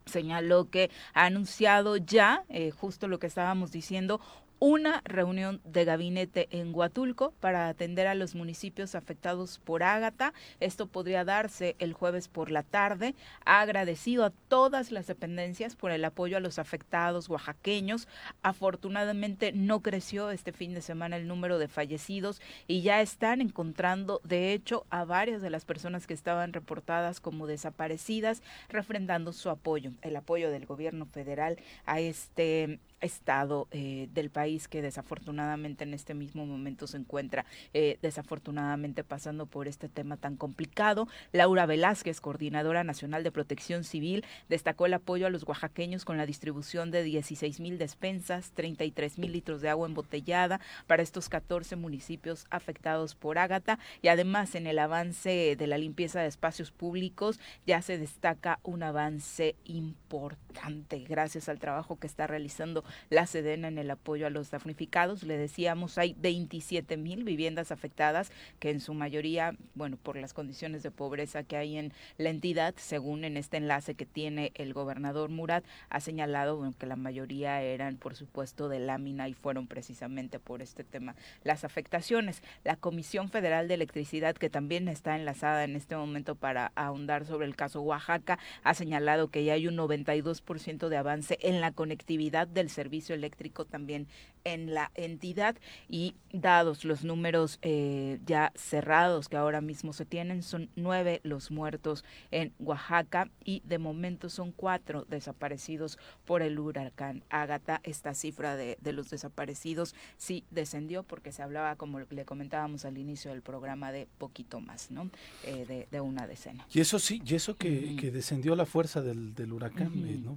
señaló que ha anunciado ya, eh, justo lo que estábamos diciendo, una reunión de gabinete en Huatulco para atender a los municipios afectados por Ágata. Esto podría darse el jueves por la tarde. Ha agradecido a todas las dependencias por el apoyo a los afectados oaxaqueños. Afortunadamente no creció este fin de semana el número de fallecidos y ya están encontrando, de hecho, a varias de las personas que estaban reportadas como desaparecidas, refrendando su apoyo, el apoyo del gobierno federal a este estado eh, del país que desafortunadamente en este mismo momento se encuentra eh, desafortunadamente pasando por este tema tan complicado. Laura Velázquez, coordinadora nacional de protección civil, destacó el apoyo a los oaxaqueños con la distribución de 16 mil despensas, 33 mil litros de agua embotellada para estos 14 municipios afectados por Ágata y además en el avance de la limpieza de espacios públicos ya se destaca un avance importante gracias al trabajo que está realizando la Sedena en el apoyo a los damnificados. Le decíamos, hay 27 mil viviendas afectadas, que en su mayoría, bueno, por las condiciones de pobreza que hay en la entidad, según en este enlace que tiene el gobernador Murat, ha señalado que la mayoría eran, por supuesto, de lámina y fueron precisamente por este tema las afectaciones. La Comisión Federal de Electricidad, que también está enlazada en este momento para ahondar sobre el caso Oaxaca, ha señalado que ya hay un 92% de avance en la conectividad del servicio eléctrico también en la entidad y dados los números eh, ya cerrados que ahora mismo se tienen, son nueve los muertos en Oaxaca y de momento son cuatro desaparecidos por el huracán Ágata. Esta cifra de, de los desaparecidos sí descendió porque se hablaba, como le comentábamos al inicio del programa, de poquito más, ¿no? Eh, de, una decena. Y eso sí, y eso que, que descendió la fuerza del, del huracán, eh, ¿no,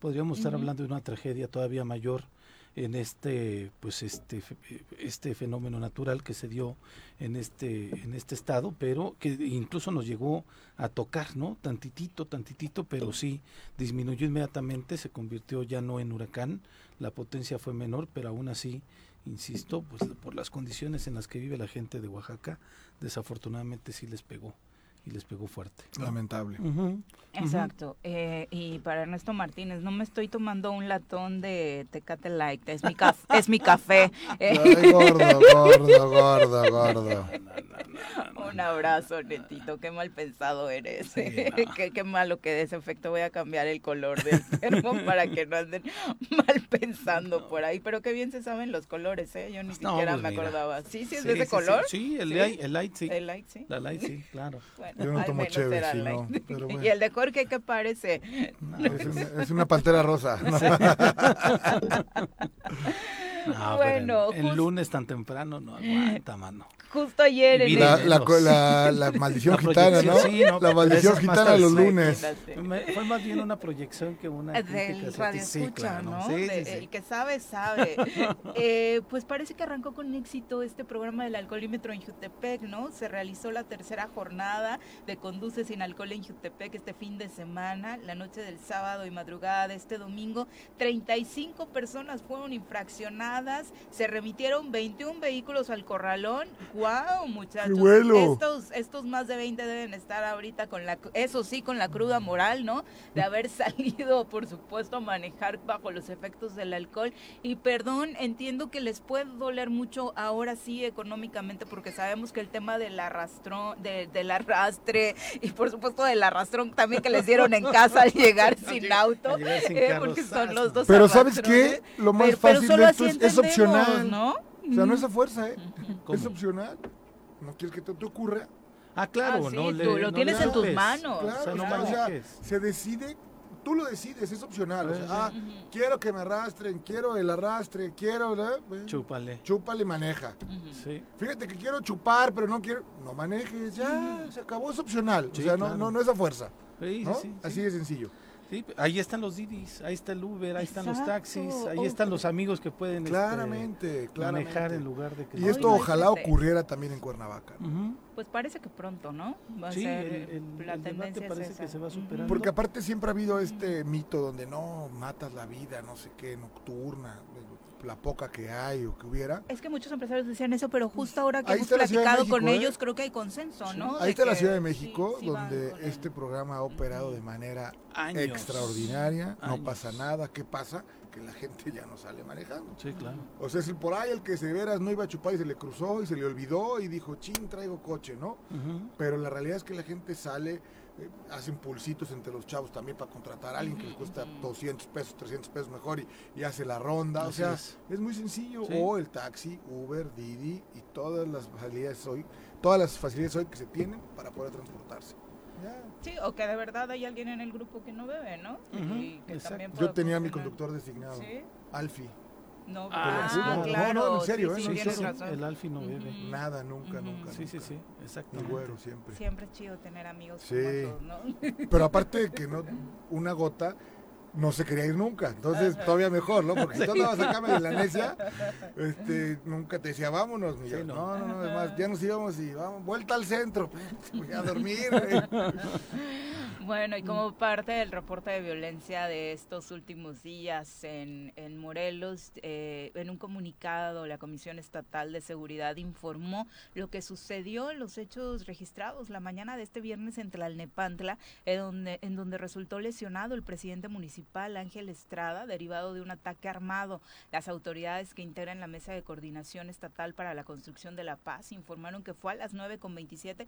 podríamos estar hablando de una tragedia todavía mayor en este pues este este fenómeno natural que se dio en este en este estado pero que incluso nos llegó a tocar no tantitito tantitito pero sí disminuyó inmediatamente se convirtió ya no en huracán la potencia fue menor pero aún así insisto pues por las condiciones en las que vive la gente de Oaxaca desafortunadamente sí les pegó y les pegó fuerte. Lamentable. Exacto. Eh, y para Ernesto Martínez, no me estoy tomando un latón de Tecate Light, es mi, café es mi café. gordo, gordo, gordo, gordo. Un abrazo, Netito, qué mal pensado eres. qué, qué, malo que de ese efecto voy a cambiar el color del termo para que no anden mal pensando por ahí. Pero qué bien se saben los colores, ¿eh? Yo ni siquiera pues me acordaba. ¿Sí, sí es de ese color? Sí, el, Light, el Light sí. El Light sí. La Light sí, claro. Bueno, Yo no tomo chévere, sí, no, Y el de Jorge, ¿qué parece? es, una, pantera rosa. Bueno, el, lunes tan temprano no aguanta, mano justo ayer en la, la, la, maldición gitana, ¿no? Sí, ¿no? La maldición gitana los lunes. Fue más bien una proyección que una Del radio escucha, ¿no? el que sabe, sabe. eh, pues parece que arrancó con éxito este programa del alcoholímetro en Jutepec, ¿no? Se realizó la tercera jornada de Conduce sin alcohol en Jutepec este fin de semana, la noche del sábado y madrugada de este domingo. 35 personas fueron infraccionadas, se remitieron 21 vehículos al corralón, wow, muchachos. Estos, estos más de 20 deben estar ahorita con la, eso sí, con la cruda moral, ¿no? De haber salido, por supuesto, a manejar bajo los efectos del alcohol. Y perdón, entiendo que les puede doler mucho ahora sí económicamente, porque sabemos que el tema del arrastrón, de, del arrastre y por supuesto del arrastrón también que les dieron en casa al llegar sin auto, eh, porque son los dos. Pero ¿sabes qué? Lo más fácil de esto es, es opcional. ¿no? O sea, no es a fuerza, ¿eh? Es opcional. No quieres que te, te ocurra. Ah, claro, ah, no tú lo tienes en tus manos. Claro, o sea, se decide, tú lo decides, es opcional. O sea, ah, quiero que me arrastren, quiero el arrastre, quiero. chúpale. Chúpale y maneja. sí. Fíjate que quiero chupar, pero no quiero. No manejes, ya, se acabó, es opcional. o sea, no, no, no es a fuerza. Sí, sí, Así de sencillo ahí están los Didis, ahí está el Uber, ahí están los taxis, ahí están los amigos que pueden este, claramente, manejar en lugar de que... Y esto ojalá ocurriera también en Cuernavaca. Pues parece que pronto, ¿no? Va a ser la tendencia parece que se va superando. Porque aparte siempre ha habido este mito donde no matas la vida, no sé qué, nocturna, la poca que hay o que hubiera. Es que muchos empresarios decían eso, pero justo ahora que hemos platicado con ¿eh? ellos, creo que hay consenso, ¿no? Ahí está la Ciudad de México, donde este programa ha operado de manera extraordinaria, no pasa nada. ¿Qué pasa? Que la gente ya no sale manejando. Sí, claro. O sea, si por ahí el que se veras no iba a chupar y se le cruzó y se le olvidó y dijo, chin, traigo coche, ¿no? Pero la realidad es que la gente sale hacen pulsitos entre los chavos también para contratar a alguien que le cuesta 200 pesos, 300 pesos mejor y, hace la ronda. o sea, es. muy sencillo. O el taxi, Uber, Didi y todas las facilidades hoy, todas las facilidades hoy que se tienen para poder transportarse. Sí, o que de verdad hay alguien en el grupo que no bebe, ¿no? Yo tenía mi conductor designado, Alfi. No, ah, claro. No, no, en serio, ¿eh? El Alfi no bebe. Nada, nunca, nunca. Sí, sí, sí, exacto. Güero, siempre. Siempre es chido tener amigos sí. ¿no? Pero aparte de que no, una gota no se quería ir nunca. Entonces, todavía mejor, ¿no? Porque si tú andabas acá de la necia, este, nunca te decía, vámonos, mi no. no, no, no, además, ya nos íbamos y vamos, vuelta al centro, voy a dormir. Bueno, y como parte del reporte de violencia de estos últimos días en, en Morelos, eh, en un comunicado, la Comisión Estatal de Seguridad informó lo que sucedió en los hechos registrados la mañana de este viernes en Tlalnepantla, en donde, en donde resultó lesionado el presidente municipal Ángel Estrada, derivado de un ataque armado. Las autoridades que integran la Mesa de Coordinación Estatal para la Construcción de la Paz informaron que fue a las 9.27,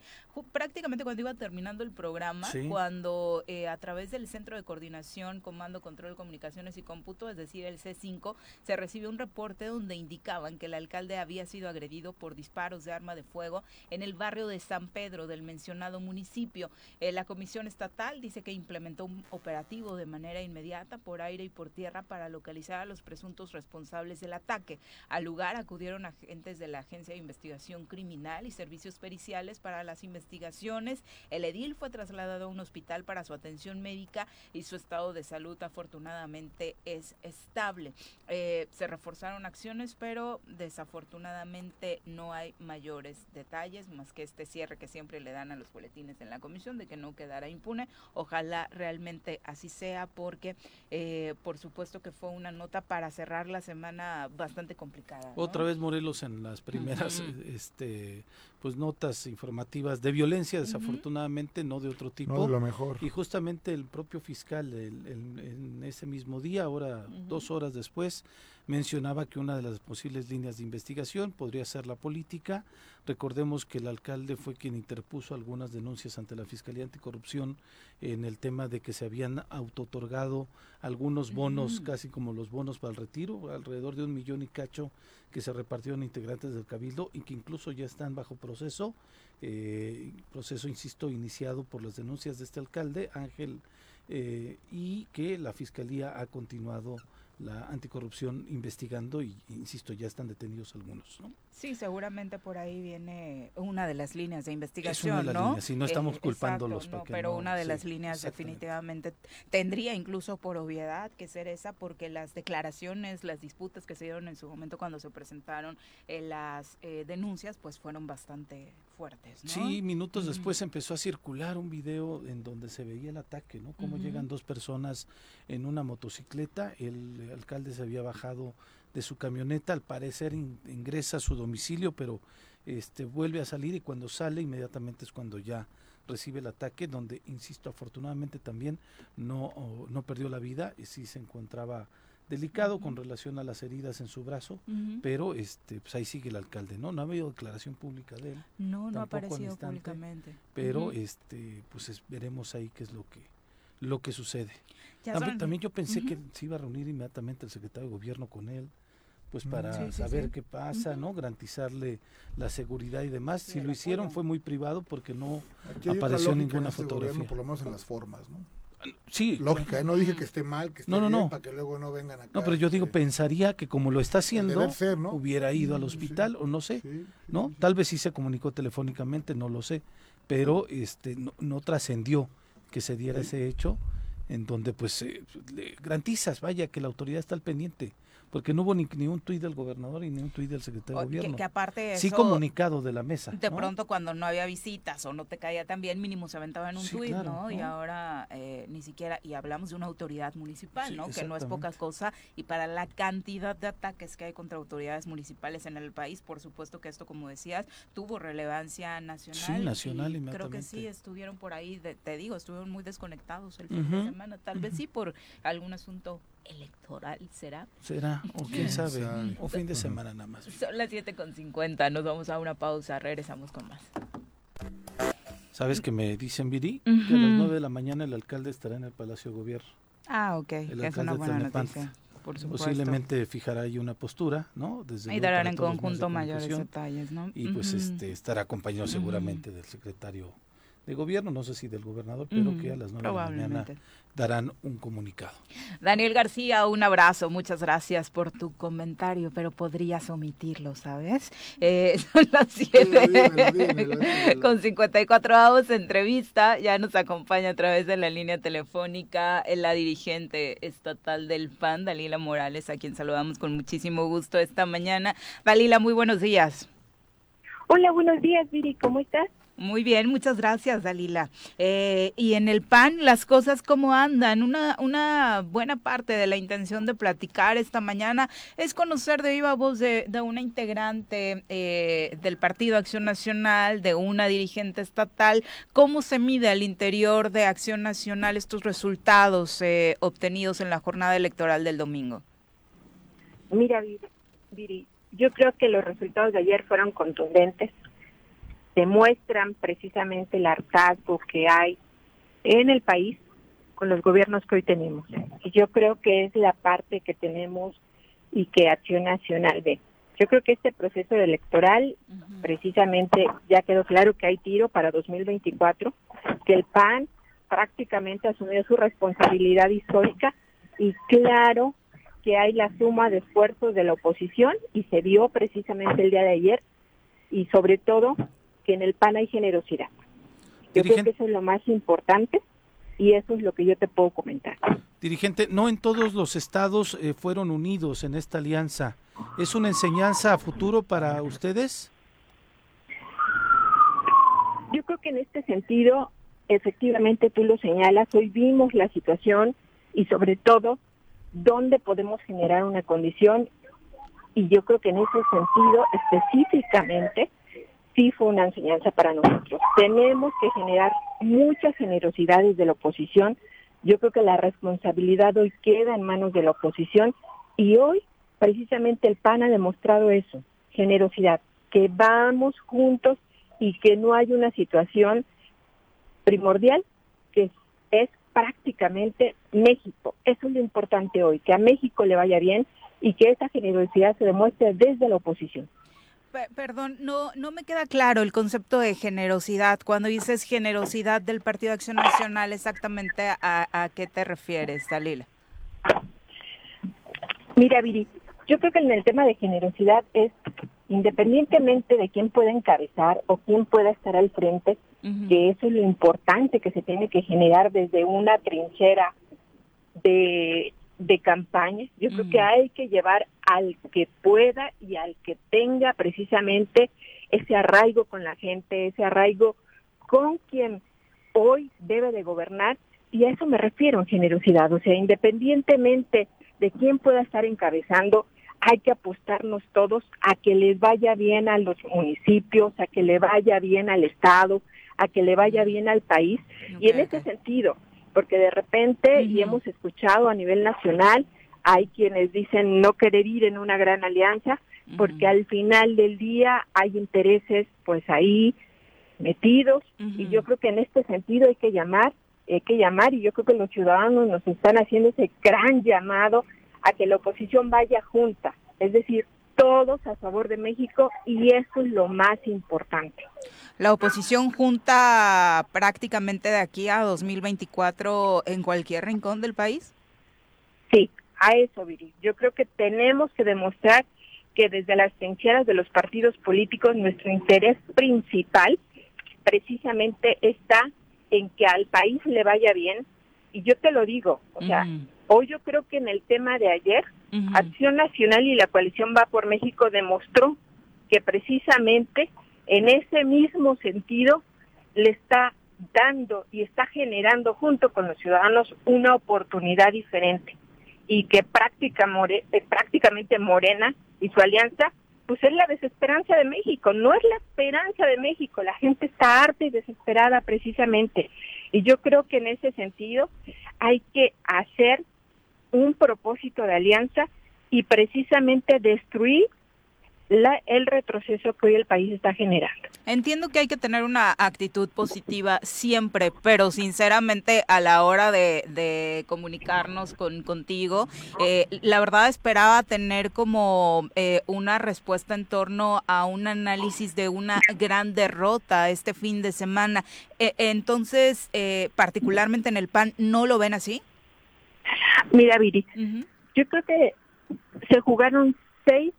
prácticamente cuando iba terminando el programa, cuando eh, a través del Centro de Coordinación, Comando, Control, Comunicaciones y Cómputo, es decir, el C5, se recibió un reporte donde indicaban que el alcalde había sido agredido por disparos de arma de fuego en el barrio de San Pedro del mencionado municipio. Eh, la Comisión Estatal dice que implementó un operativo de manera inmediata por aire y por tierra para localizar a los presuntos responsables del ataque. Al lugar acudieron agentes de la Agencia de Investigación Criminal y servicios periciales para las investigaciones. El edil fue trasladado a un hospital para su atención médica y su estado de salud afortunadamente es estable. Eh, se reforzaron acciones, pero desafortunadamente no hay mayores detalles más que este cierre que siempre le dan a los boletines en la comisión de que no quedará impune. Ojalá realmente así sea porque eh, por supuesto que fue una nota para cerrar la semana bastante complicada. Otra vez Morelos en las primeras este, pues notas informativas de violencia, desafortunadamente, no de otro tipo. No lo mejor. Y justamente el propio fiscal en ese mismo día, ahora dos horas después, mencionaba que una de las posibles líneas de investigación podría ser la política. Recordemos que el alcalde fue quien interpuso algunas denuncias ante la Fiscalía Anticorrupción en el tema de que se habían autotorgado algunos bonos, casi como los bonos para el retiro, alrededor de un millón y cacho que se repartieron integrantes del Cabildo y que incluso ya están bajo proceso, eh, proceso, insisto, iniciado por las denuncias de este alcalde, Ángel, eh, y que la Fiscalía ha continuado la anticorrupción investigando y, insisto, ya están detenidos algunos. ¿no? Sí, seguramente por ahí viene una de las líneas de investigación, ¿no? Líneas, no estamos eh, culpándolos. pero una de las líneas definitivamente tendría incluso por obviedad que ser esa, porque las declaraciones, las disputas que se dieron en su momento cuando se presentaron eh, las eh, denuncias, pues fueron bastante fuertes, ¿no? Sí, minutos después empezó a circular un video en donde se veía el ataque, ¿no? Cómo llegan dos personas en una motocicleta, el alcalde se había bajado de su camioneta, al parecer ingresa a su domicilio, pero este vuelve a salir y cuando sale inmediatamente es cuando ya recibe el ataque, donde, insisto, afortunadamente también no, no perdió la vida y sí se encontraba delicado con relación a las heridas en su brazo, pero este pues ahí sigue el alcalde, ¿no? No ha habido declaración pública de él. No, no ha aparecido públicamente. Pero este pues veremos ahí qué es lo que lo que sucede. También, yo pensé que se iba a reunir inmediatamente el secretario de gobierno con él pues para saber qué pasa, ¿no? Garantizarle la seguridad y demás. si lo hicieron fue muy privado porque no apareció ninguna este fotografía. por lo menos en las formas, ¿no? Sí. Lógica, ¿eh? no dije que esté mal, que esté no, no, para que luego no vengan acá. No, pero yo digo, este, pensaría que como lo está haciendo, hubiera ido al hospital o no sé, ¿no? Tal vez sí se comunicó telefónicamente, no lo sé, pero este no, no trascendió que se diera ese hecho en donde pues eh, le garantizas, vaya, que la autoridad está al pendiente porque no hubo ni, ni un tuit del gobernador ni un tuit del secretario de gobierno. Que, aparte sí comunicado de la mesa. De pronto cuando no había visitas o no te caía tan bien, mínimo se aventaba en un tuit, ¿no? Y ahora eh, ni siquiera, y hablamos de una autoridad municipal, ¿no? Que no es poca cosa, y para la cantidad de ataques que hay contra autoridades municipales en el país, por supuesto que esto, como decías, tuvo relevancia nacional. Sí, nacional, y Creo que sí, estuvieron por ahí, te digo, estuvieron muy desconectados el fin de semana, tal vez sí por algún asunto electoral, ¿será? Será, o quién sabe, o fin de semana nada más. Son las 7.50, nos vamos a una pausa, regresamos con más. ¿Sabes que me dicen, Viri? Que a las 9 de la mañana el alcalde estará en el Palacio de Gobierno. Ah, ok, es una buena noticia. Por Posiblemente fijará ahí una postura, ¿no? Desde y darán en conjunto mayores detalles, ¿no? Y pues este estará acompañado seguramente del secretario de gobierno, no sé si del gobernador, pero que a las nueve de la mañana darán un comunicado. Daniel García, un abrazo, muchas gracias por tu comentario, pero podrías omitirlo, ¿sabes? Eh, son las siete con 54 avos entrevista, ya nos acompaña a través de la línea telefónica la dirigente estatal del PAN, Dalila Morales, a quien saludamos con muchísimo gusto esta mañana. Dalila, muy buenos días. Hola, buenos días, Viri, ¿cómo estás? Muy bien, muchas gracias, Dalila. Eh, y en el PAN, las cosas cómo andan. Una, una buena parte de la intención de platicar esta mañana es conocer de viva voz de, una integrante eh, del Partido Acción Nacional, de una dirigente estatal, cómo se mide al interior de Acción Nacional estos resultados eh, obtenidos en la jornada electoral del domingo. Mira, Viri, yo creo que los resultados de ayer fueron contundentes demuestran precisamente el hartazgo que hay en el país con los gobiernos que hoy tenemos. Y yo creo que es la parte que tenemos y que Acción Nacional ve. Yo creo que este proceso electoral, precisamente, ya quedó claro que hay tiro para 2024, que el PAN prácticamente asumió su responsabilidad histórica y claro que hay la suma de esfuerzos de la oposición y se vio precisamente el día de ayer y sobre todo que en el PAN hay generosidad. Yo creo que eso es lo más importante y eso es lo que yo te puedo comentar. Dirigente, no en todos los estados eh, fueron unidos en esta alianza. ¿Es una enseñanza a futuro para ustedes? Yo creo que en este sentido, efectivamente tú lo señalas, hoy vimos la situación y sobre todo dónde podemos generar una condición y yo creo que en ese sentido específicamente sí fue una enseñanza para nosotros. Tenemos que generar mucha generosidad desde la oposición. Yo creo que la responsabilidad hoy queda en manos de la oposición y hoy precisamente el PAN ha demostrado eso, generosidad, que vamos juntos y que no hay una situación primordial que es prácticamente México. Eso es lo importante hoy, que a México le vaya bien y que esa generosidad se demuestre desde la oposición. Perdón, no, no me queda claro el concepto de generosidad. Cuando dices generosidad del Partido de Acción Nacional, exactamente a, a qué te refieres, Dalila. Mira, Viri, yo creo que en el tema de generosidad es, independientemente de quién pueda encabezar o quién pueda estar al frente, que eso es lo importante que se tiene que generar desde una trinchera de de campaña. Yo creo que hay que llevar al que pueda y al que tenga precisamente ese arraigo con la gente, ese arraigo con quien hoy debe de gobernar y a eso me refiero en generosidad, o sea, independientemente de quién pueda estar encabezando, hay que apostarnos todos a que les vaya bien a los municipios, a que le vaya bien al Estado, a que le vaya bien al país. y en ese sentido, porque de repente, y hemos escuchado a nivel nacional, hay quienes dicen no querer ir en una gran alianza, porque al final del día hay intereses pues ahí metidos, y yo creo que en este sentido hay que llamar, hay que llamar, y yo creo que los ciudadanos nos están haciendo ese gran llamado a que la oposición vaya junta, es decir, todos a favor de México y eso es lo más importante. La oposición junta prácticamente de aquí a 2024 en cualquier rincón del país. Sí, a eso, Viri. Yo creo que tenemos que demostrar que desde las trincheras de los partidos políticos nuestro interés principal precisamente está en que al país le vaya bien. Y yo te lo digo, o sea, hoy yo creo que en el tema de ayer, Acción Nacional y la coalición Va por México demostró que precisamente en ese mismo sentido le está dando y está generando junto con los ciudadanos una oportunidad diferente y que práctica eh, prácticamente Morena y su alianza pues es la desesperanza de México, no es la esperanza de México, la gente está harta y desesperada precisamente. Y yo creo que en ese sentido hay que hacer un propósito de alianza y precisamente destruir el retroceso que hoy el país está generando. Entiendo que hay que tener una actitud positiva siempre, pero sinceramente a la hora de, comunicarnos con contigo, eh, la verdad esperaba tener como eh, una respuesta en torno a un análisis de una gran derrota este fin de semana. Eh, entonces, particularmente en el PAN, ¿no lo ven así? Mira, Viri, yo creo que se jugaron seis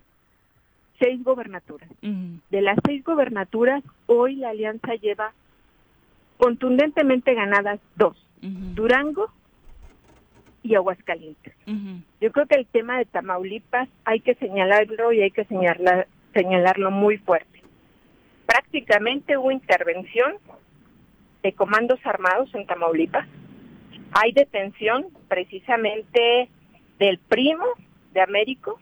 seis gobernaturas. De las seis gobernaturas, hoy la alianza lleva contundentemente ganadas dos, Durango y Aguascalientes. Yo creo que el tema de Tamaulipas hay que señalarlo y hay que señalar, señalarlo muy fuerte. Prácticamente hubo intervención de comandos armados en Tamaulipas. Hay detención precisamente del primo de Américo,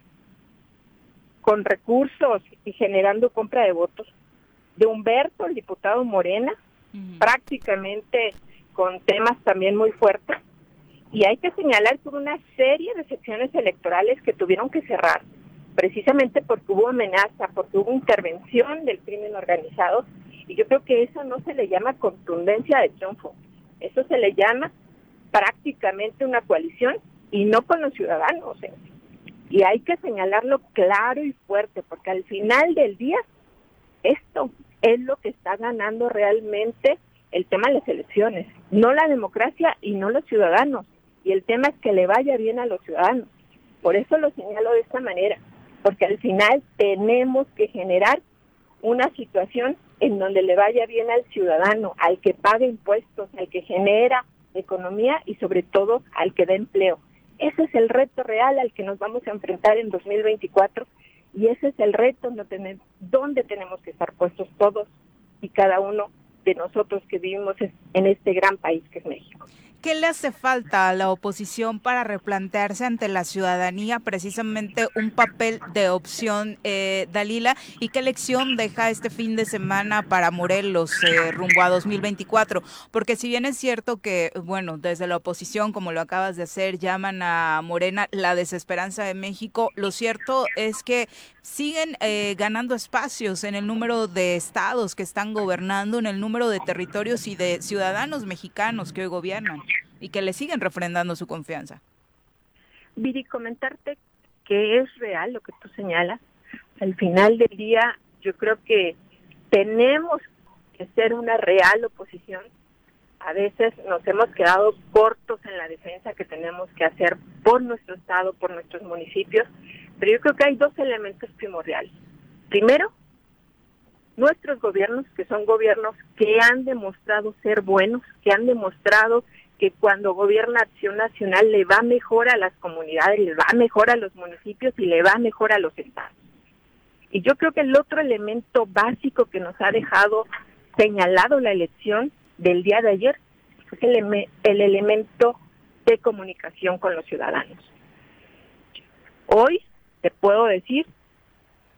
con recursos y generando compra de votos, de Humberto, el diputado Morena, prácticamente con temas también muy fuertes. Y hay que señalar por una serie de secciones electorales que tuvieron que cerrar, precisamente porque hubo amenaza, porque hubo intervención del crimen organizado. Y yo creo que eso no se le llama contundencia de triunfo, eso se le llama prácticamente una coalición y no con los ciudadanos. Y hay que señalarlo claro y fuerte, porque al final del día, esto es lo que está ganando realmente el tema de las elecciones, no la democracia y no los ciudadanos. Y el tema es que le vaya bien a los ciudadanos. Por eso lo señalo de esta manera, porque al final tenemos que generar una situación en donde le vaya bien al ciudadano, al que paga impuestos, al que genera economía y sobre todo al que da empleo. Ese es el reto real al que nos vamos a enfrentar en 2024 y ese es el reto donde tenemos que estar puestos todos y cada uno de nosotros que vivimos en este gran país que es México. ¿Qué le hace falta a la oposición para replantearse ante la ciudadanía precisamente un papel de opción, eh, Dalila? ¿Y qué lección deja este fin de semana para Morelos eh, rumbo a 2024? Porque si bien es cierto que, bueno, desde la oposición, como lo acabas de hacer, llaman a Morena la desesperanza de México, lo cierto es que siguen eh, ganando espacios en el número de estados que están gobernando, en el número de territorios y de ciudadanos mexicanos que hoy gobiernan y que le siguen refrendando su confianza. Viri, comentarte que es real lo que tú señalas. Al final del día, yo creo que tenemos que ser una real oposición. A veces nos hemos quedado cortos en la defensa que tenemos que hacer por nuestro estado, por nuestros municipios, pero yo creo que hay dos elementos primordiales. Primero, nuestros gobiernos, que son gobiernos que han demostrado ser buenos, que han demostrado que cuando gobierna Acción Nacional le va mejor a las comunidades, le va mejor a los municipios y le va mejor a los estados. Y yo creo que el otro elemento básico que nos ha dejado señalado la elección del día de ayer es el, el elemento de comunicación con los ciudadanos. Hoy te puedo decir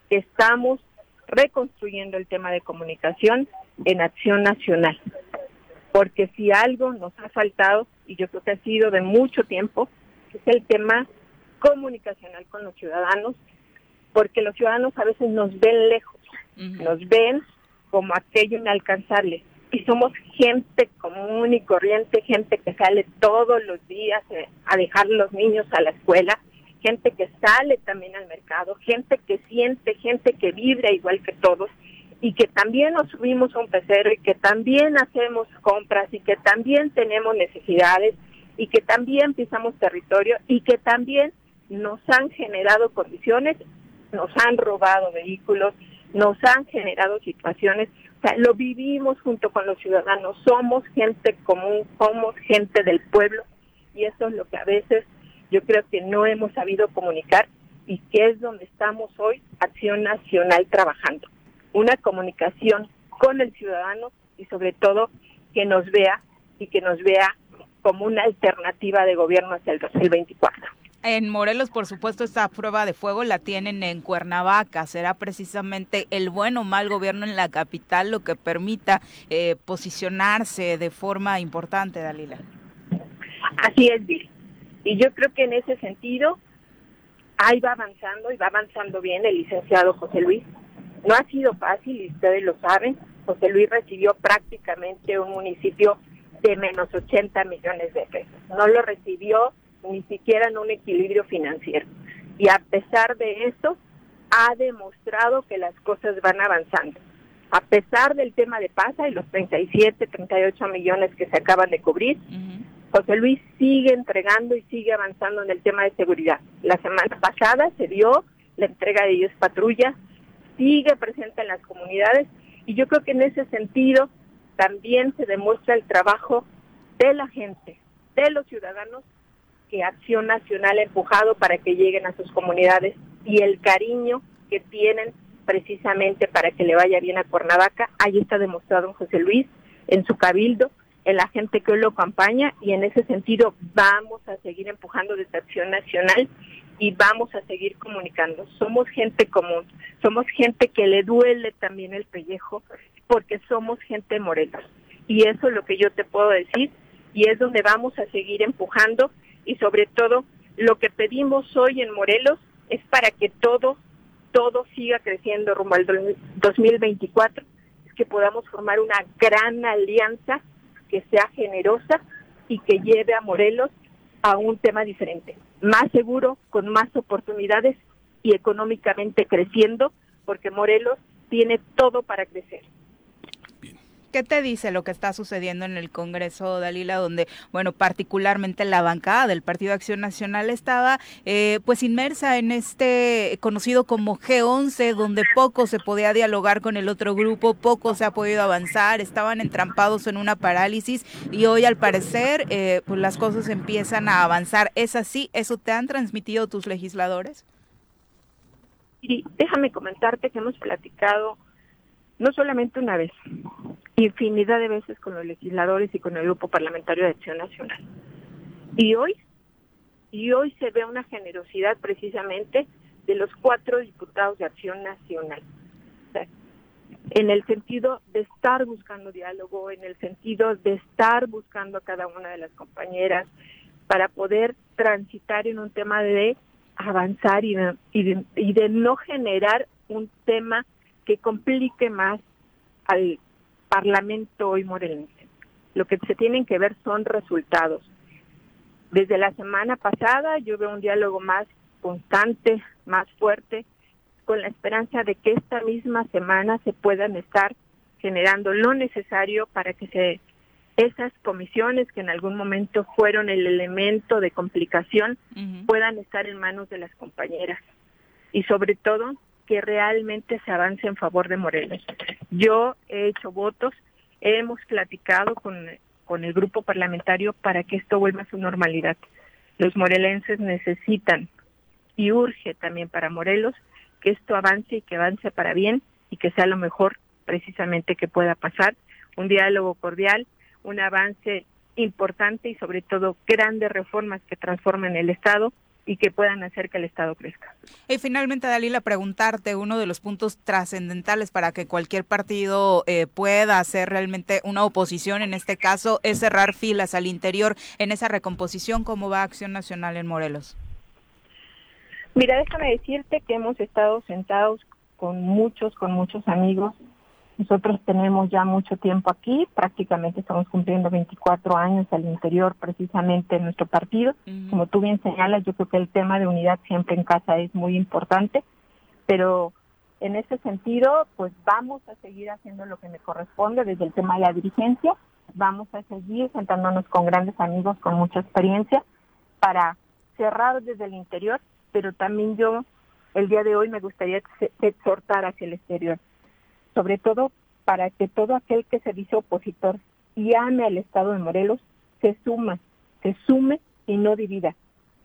que estamos reconstruyendo el tema de comunicación en Acción Nacional porque si algo nos ha faltado, y yo creo que ha sido de mucho tiempo, es el tema comunicacional con los ciudadanos, porque los ciudadanos a veces nos ven lejos, nos ven como aquello inalcanzable, y somos gente común y corriente, gente que sale todos los días eh, a dejar los niños a la escuela, gente que sale también al mercado, gente que siente, gente que vibra igual que todos, y que también nos subimos a un pecero y que también hacemos compras y que también tenemos necesidades y que también pisamos territorio y que también nos han generado condiciones, nos han robado vehículos, nos han generado situaciones, o sea, lo vivimos junto con los ciudadanos, somos gente común, somos gente del pueblo y eso es lo que a veces yo creo que no hemos sabido comunicar y que es donde estamos hoy, Acción Nacional, trabajando una comunicación con el ciudadano y sobre todo que nos vea y que nos vea como una alternativa de gobierno hacia el 2024. En Morelos, por supuesto, esta prueba de fuego la tienen en Cuernavaca. ¿Será precisamente el buen o mal gobierno en la capital lo que permita eh, posicionarse de forma importante, Dalila? Así es, Bill. Y yo creo que en ese sentido, ahí va avanzando y va avanzando bien el licenciado José Luis. No ha sido fácil, y ustedes lo saben. José Luis recibió prácticamente un municipio de menos 80 millones de pesos. No lo recibió ni siquiera en un equilibrio financiero. Y a pesar de eso, ha demostrado que las cosas van avanzando. A pesar del tema de PASA y los 37, 38 millones que se acaban de cubrir, José Luis sigue entregando y sigue avanzando en el tema de seguridad. La semana pasada se dio la entrega de 10 patrullas, sigue presente en las comunidades y yo creo que en ese sentido también se demuestra el trabajo de la gente, de los ciudadanos que Acción Nacional ha empujado para que lleguen a sus comunidades y el cariño que tienen precisamente para que le vaya bien a Cuernavaca. Ahí está demostrado en José Luis, en su cabildo, en la gente que hoy lo acompaña y en ese sentido vamos a seguir empujando desde Acción Nacional y vamos a seguir comunicando. Somos gente común, somos gente que le duele también el pellejo porque somos gente morena. Y eso es lo que yo te puedo decir y es donde vamos a seguir empujando y sobre todo lo que pedimos hoy en Morelos es para que todo, todo siga creciendo rumbo al 2024, es que podamos formar una gran alianza que sea generosa y que lleve a Morelos a un tema diferente, más seguro, con más oportunidades y económicamente creciendo, porque Morelos tiene todo para crecer. ¿Qué te dice lo que está sucediendo en el Congreso, Dalila, donde, bueno, particularmente la bancada del Partido Acción Nacional estaba eh, pues inmersa en este conocido como G11, donde poco se podía dialogar con el otro grupo, poco se ha podido avanzar, estaban entrampados en una parálisis y hoy al parecer eh, pues las cosas empiezan a avanzar. ¿Es así? ¿Eso te han transmitido tus legisladores? Y déjame comentarte que hemos platicado no solamente una vez, infinidad de veces con los legisladores y con el Grupo Parlamentario de Acción Nacional. Y hoy, y hoy se ve una generosidad precisamente de los cuatro diputados de Acción Nacional. en el sentido de estar buscando diálogo, en el sentido de estar buscando a cada una de las compañeras para poder transitar en un tema de avanzar y de, y de no generar un tema que complique más al Parlamento hoy morelense. Lo que se tienen que ver son resultados. Desde la semana pasada yo veo un diálogo más constante, más fuerte, con la esperanza de que esta misma semana se puedan estar generando lo necesario para que se esas comisiones que en algún momento fueron el elemento de complicación puedan estar en manos de las compañeras y sobre todo que realmente se avance en favor de Morelos. Yo he hecho votos, hemos platicado con, con el grupo parlamentario para que esto vuelva a su normalidad. Los morelenses necesitan y urge también para Morelos que esto avance y que avance para bien y que sea lo mejor precisamente que pueda pasar. Un diálogo cordial, un avance importante y sobre todo grandes reformas que transformen el Estado y que puedan hacer que el Estado crezca. Y finalmente, Dalila, preguntarte uno de los puntos trascendentales para que cualquier partido eh, pueda hacer realmente una oposición, en este caso, es cerrar filas al interior en esa recomposición. ¿Cómo va Acción Nacional en Morelos? Mira, déjame decirte que hemos estado sentados con muchos, con muchos amigos nosotros tenemos ya mucho tiempo aquí, prácticamente estamos cumpliendo 24 años al interior precisamente de nuestro partido. Como tú bien señalas, yo creo que el tema de unidad siempre en casa es muy importante, pero en ese sentido, pues vamos a seguir haciendo lo que me corresponde desde el tema de la dirigencia, vamos a seguir sentándonos con grandes amigos con mucha experiencia para cerrar desde el interior, pero también yo el día de hoy me gustaría exhortar hacia el exterior sobre todo para que todo aquel que se dice opositor y ame al Estado de Morelos se suma, se sume y no divida.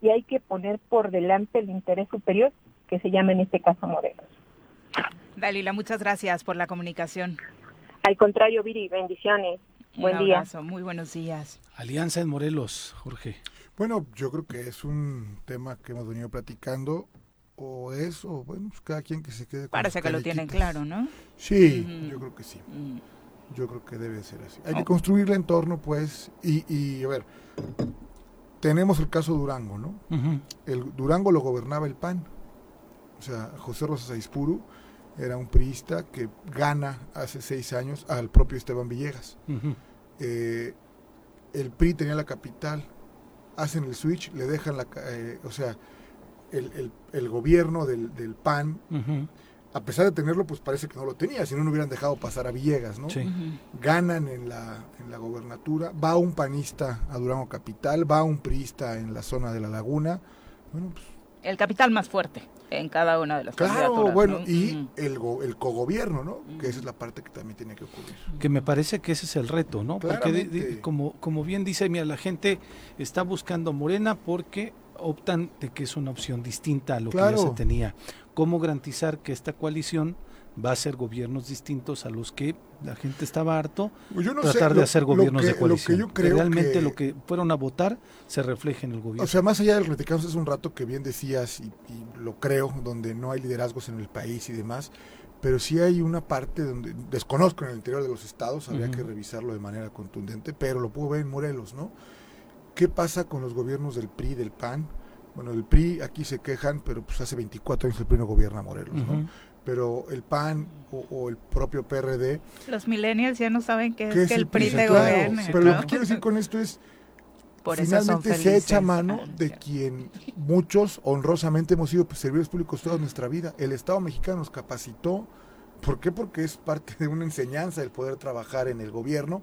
Y hay que poner por delante el interés superior que se llama en este caso Morelos. Dalila, muchas gracias por la comunicación. Al contrario, Viri, bendiciones. Buen día. Muy buenos días. Alianza en Morelos, Jorge. Bueno, yo creo que es un tema que hemos venido platicando o eso, bueno, pues cada quien que se quede con Parece que lo tienen claro, ¿no? Sí, yo creo que sí. Yo creo que debe ser así. Hay que construir el entorno, pues, y, y, a ver, tenemos el caso Durango, ¿no? El Durango lo gobernaba el PAN. O sea, José Rosas Aispuru era un priista que gana hace seis años al propio Esteban Villegas. Eh, el PRI tenía la capital, hacen el switch, le dejan la... Eh, o sea, el, el, gobierno del, del PAN, a pesar de tenerlo, pues parece que no lo tenía, si no, no hubieran dejado pasar a Villegas, ¿no? Ganan en la, en la gobernatura, va un panista a Durango Capital, va un priista en la zona de la laguna, bueno, pues el capital más fuerte en cada una de las Claro, bueno, y el, el cogobierno, ¿no? Que esa es la parte que también tiene que ocurrir. Que me parece que ese es el reto, ¿no? Porque como, como bien dice, mira, la gente está buscando Morena porque optan de que es una opción distinta a lo que ya se tenía. ¿Cómo garantizar que esta coalición va a ser gobiernos distintos a los que la gente estaba harto pues tratar de hacer gobiernos de coalición. que realmente lo que fueron a votar se refleje en el gobierno. O sea, más allá del lo que hace un rato que bien decías y, lo creo, donde no hay liderazgos en el país y demás, pero sí hay una parte donde desconozco en el interior de los estados, habría que revisarlo de manera contundente, pero lo puedo ver en Morelos, ¿no? ¿Qué pasa con los gobiernos del PRI, del PAN? Bueno, el PRI aquí se quejan, pero pues hace 24 años el PRI no gobierna Morelos, ¿no? Pero el PAN o, el propio PRD... Los millennials ya no saben qué, es que el PRI de gobierno. Pero lo que quiero decir con esto es, finalmente se echa mano de quien muchos honrosamente hemos sido pues, servidores públicos toda nuestra vida. El Estado mexicano nos capacitó. ¿Por qué? Porque es parte de una enseñanza el poder trabajar en el gobierno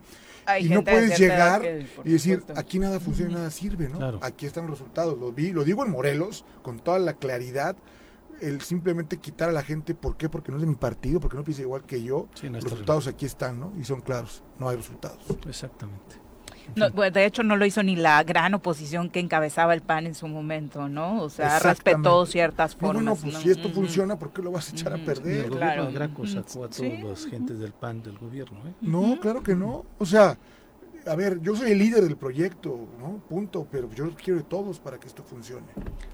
y no puedes llegar y decir, aquí nada funciona, nada sirve, ¿no? Aquí están los resultados. Lo, vi, lo digo en Morelos con toda la claridad. El simplemente quitar a la gente, ¿por qué? Porque no es de mi partido, porque no piensa igual que yo. los resultados aquí están, ¿no? Y son claros, no hay resultados. Exactamente. De hecho, no lo hizo ni la gran oposición que encabezaba el PAN en su momento, ¿no? O sea, respetó ciertas formas. No, pues si esto funciona, ¿por qué lo vas a echar a perder? claro. Graco sacó a todos los gentes del PAN del gobierno. ¿eh? No, claro que no. O sea, a ver, yo soy el líder del proyecto, ¿no? Punto, pero yo quiero de todos para que esto funcione.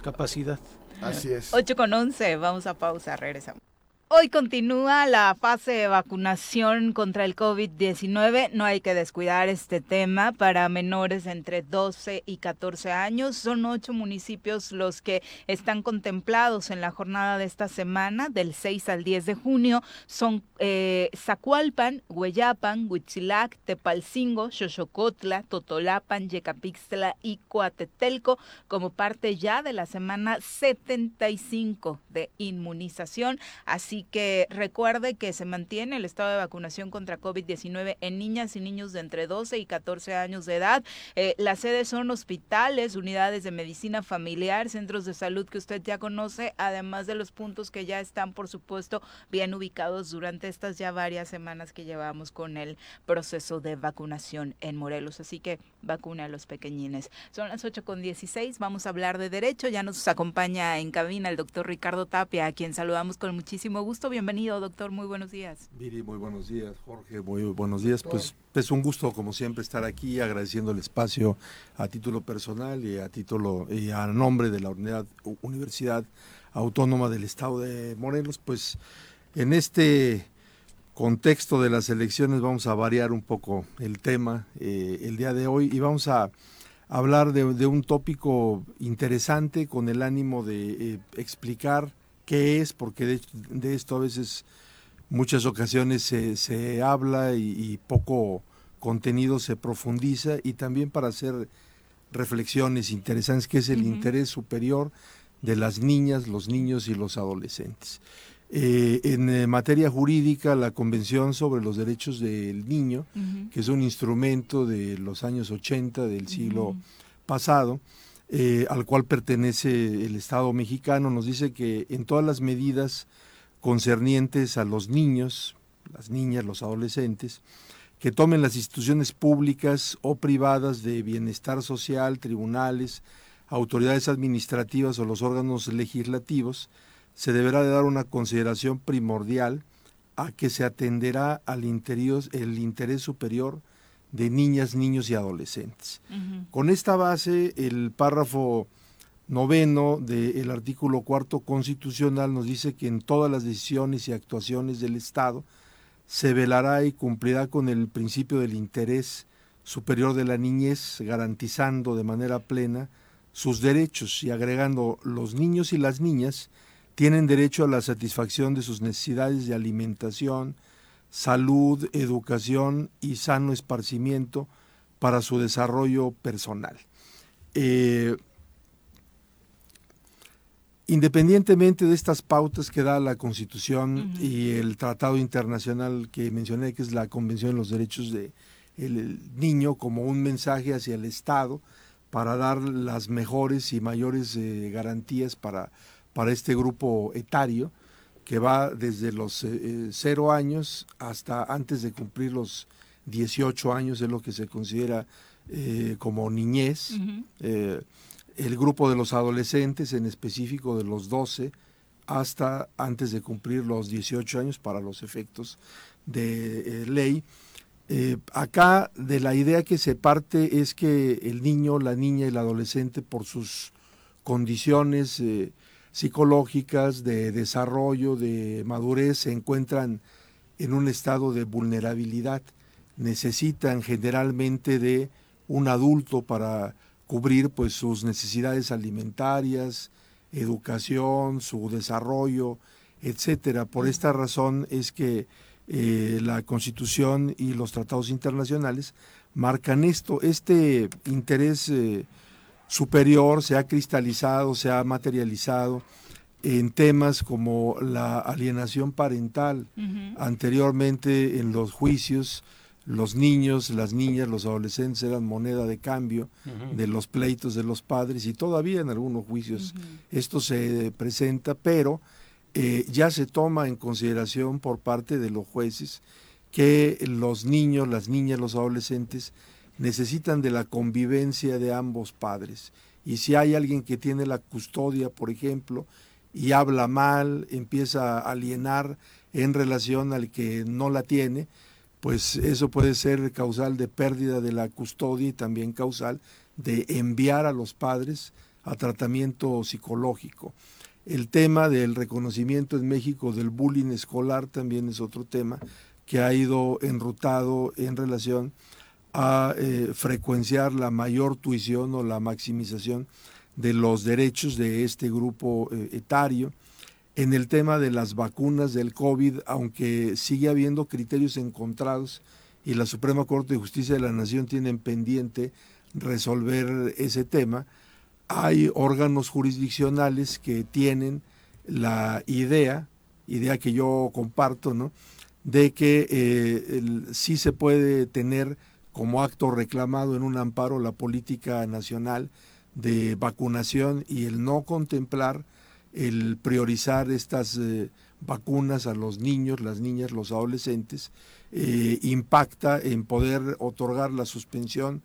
Capacidad. Así es. 8 con 11, vamos a pausa, regresamos. Hoy continúa la fase de vacunación contra el COVID-19. No hay que descuidar este tema para menores entre 12 y 14 años. Son ocho municipios los que están contemplados en la jornada de esta semana, del 6 al 10 de junio. Son eh, Zacualpan, Hueyapan, Huitzilac, Tepalcingo, Xochocotla, Totolapan, Yecapixtla y Coatetelco como parte ya de la semana 75 de inmunización. Así que recuerde que se mantiene el estado de vacunación contra COVID-19 en niñas y niños de entre 12 y 14 años de edad. Eh, las sedes son hospitales, unidades de medicina familiar, centros de salud que usted ya conoce, además de los puntos que ya están, por supuesto, bien ubicados durante estas ya varias semanas que llevamos con el proceso de vacunación en Morelos. Así que vacuna a los pequeñines. Son las 8 con 16, vamos a hablar de derecho. Ya nos acompaña en cabina el doctor Ricardo Tapia, a quien saludamos con muchísimo gusto gusto. Bienvenido, doctor. Muy buenos días. Miri, muy buenos días. Jorge, muy buenos días. Pues es un gusto, como siempre, estar aquí agradeciendo el espacio a título personal y a título y a nombre de la Universidad Autónoma del Estado de Morelos. Pues en este contexto de las elecciones vamos a variar un poco el tema eh, el día de hoy y vamos a hablar de, un tópico interesante con el ánimo de eh, explicar qué es, porque de, esto a veces muchas ocasiones se, se habla y, poco contenido se profundiza y también para hacer reflexiones interesantes, que es el interés superior de las niñas, los niños y los adolescentes. Eh, en eh, materia jurídica, la Convención sobre los Derechos del Niño, que es un instrumento de los años 80 del siglo pasado, eh, al cual pertenece el Estado mexicano, nos dice que en todas las medidas concernientes a los niños, las niñas, los adolescentes, que tomen las instituciones públicas o privadas de bienestar social, tribunales, autoridades administrativas o los órganos legislativos, se deberá de dar una consideración primordial a que se atenderá al interés superior de niñas, niños y adolescentes. Con esta base, el párrafo noveno del artículo cuarto constitucional nos dice que en todas las decisiones y actuaciones del Estado se velará y cumplirá con el principio del interés superior de la niñez, garantizando de manera plena sus derechos y agregando los niños y las niñas tienen derecho a la satisfacción de sus necesidades de alimentación, salud, educación y sano esparcimiento para su desarrollo personal. Eh, independientemente de estas pautas que da la Constitución y el tratado internacional que mencioné, que es la Convención de los Derechos del Niño, como un mensaje hacia el Estado para dar las mejores y mayores eh, garantías para, para este grupo etario, que va desde los eh, eh, cero años hasta antes de cumplir los 18 años, es lo que se considera eh, como niñez. el grupo de los adolescentes, en específico de los 12 hasta antes de cumplir los 18 años para los efectos de ley. acá de la idea que se parte es que el niño, la niña y el adolescente por sus condiciones psicológicas, de desarrollo, de madurez, se encuentran en un estado de vulnerabilidad. Necesitan generalmente de un adulto para cubrir pues sus necesidades alimentarias, educación, su desarrollo, etcétera. Por esta razón es que eh, la Constitución y los tratados internacionales marcan esto, este interés eh, superior se ha cristalizado, se ha materializado en temas como la alienación parental. Anteriormente en los juicios, los niños, las niñas, los adolescentes eran moneda de cambio de los pleitos de los padres y todavía en algunos juicios esto se presenta, pero eh, ya se toma en consideración por parte de los jueces que los niños, las niñas, los adolescentes necesitan de la convivencia de ambos padres. Y si hay alguien que tiene la custodia, por ejemplo, y habla mal, empieza a alienar en relación al que no la tiene, pues eso puede ser causal de pérdida de la custodia y también causal de enviar a los padres a tratamiento psicológico. El tema del reconocimiento en México del bullying escolar también es otro tema que ha ido enrutado en relación a eh, frecuenciar la mayor tuición o la maximización de los derechos de este grupo eh, etario. En el tema de las vacunas del COVID, aunque sigue habiendo criterios encontrados y la Suprema Corte de Justicia de la Nación tiene pendiente resolver ese tema, hay órganos jurisdiccionales que tienen la idea, idea que yo comparto, ¿no? de que eh, sí se puede tener como acto reclamado en un amparo la política nacional de vacunación y el no contemplar el priorizar estas eh, vacunas a los niños, las niñas, los adolescentes, eh, impacta en poder otorgar la suspensión,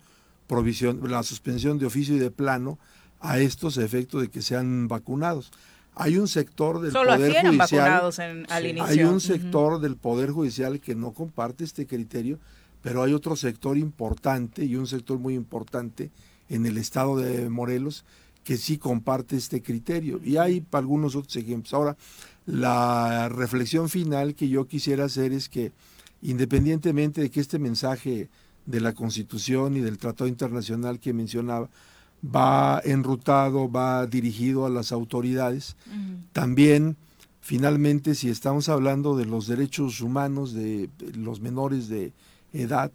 provisión, la suspensión de oficio y de plano a estos efectos de que sean vacunados. Hay un sector del poder judicial, hay un sector del poder judicial que no comparte este criterio, pero hay otro sector importante y un sector muy importante en el estado de Morelos que sí comparte este criterio. Y hay algunos otros ejemplos. Ahora, la reflexión final que yo quisiera hacer es que independientemente de que este mensaje de la Constitución y del Tratado Internacional que mencionaba va enrutado, va dirigido a las autoridades. También, finalmente, si estamos hablando de los derechos humanos de los menores de edad,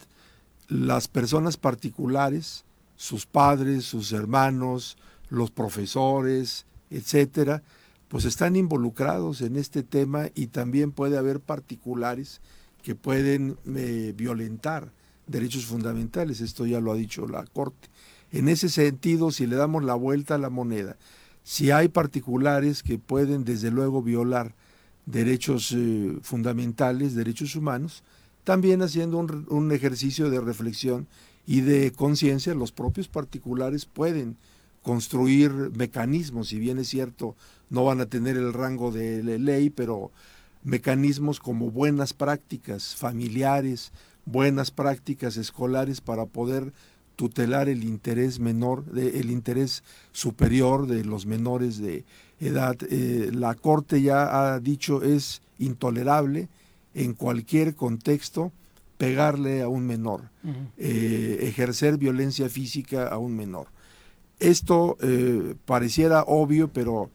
las personas particulares, sus padres, sus hermanos, los profesores, etcétera, pues están involucrados en este tema y también puede haber particulares que pueden eh, violentar derechos fundamentales. Esto ya lo ha dicho la Corte. En ese sentido, si le damos la vuelta a la moneda, si hay particulares que pueden desde luego violar derechos eh, fundamentales, derechos humanos, también haciendo un, un ejercicio de reflexión y de conciencia, los propios particulares pueden construir mecanismos, si bien es cierto, no van a tener el rango de ley, pero mecanismos como buenas prácticas familiares, buenas prácticas escolares para poder tutelar el interés menor, el interés superior de los menores de edad. Eh, la Corte ya ha dicho es intolerable en cualquier contexto pegarle a un menor, eh, ejercer violencia física a un menor. Esto eh, pareciera obvio, pero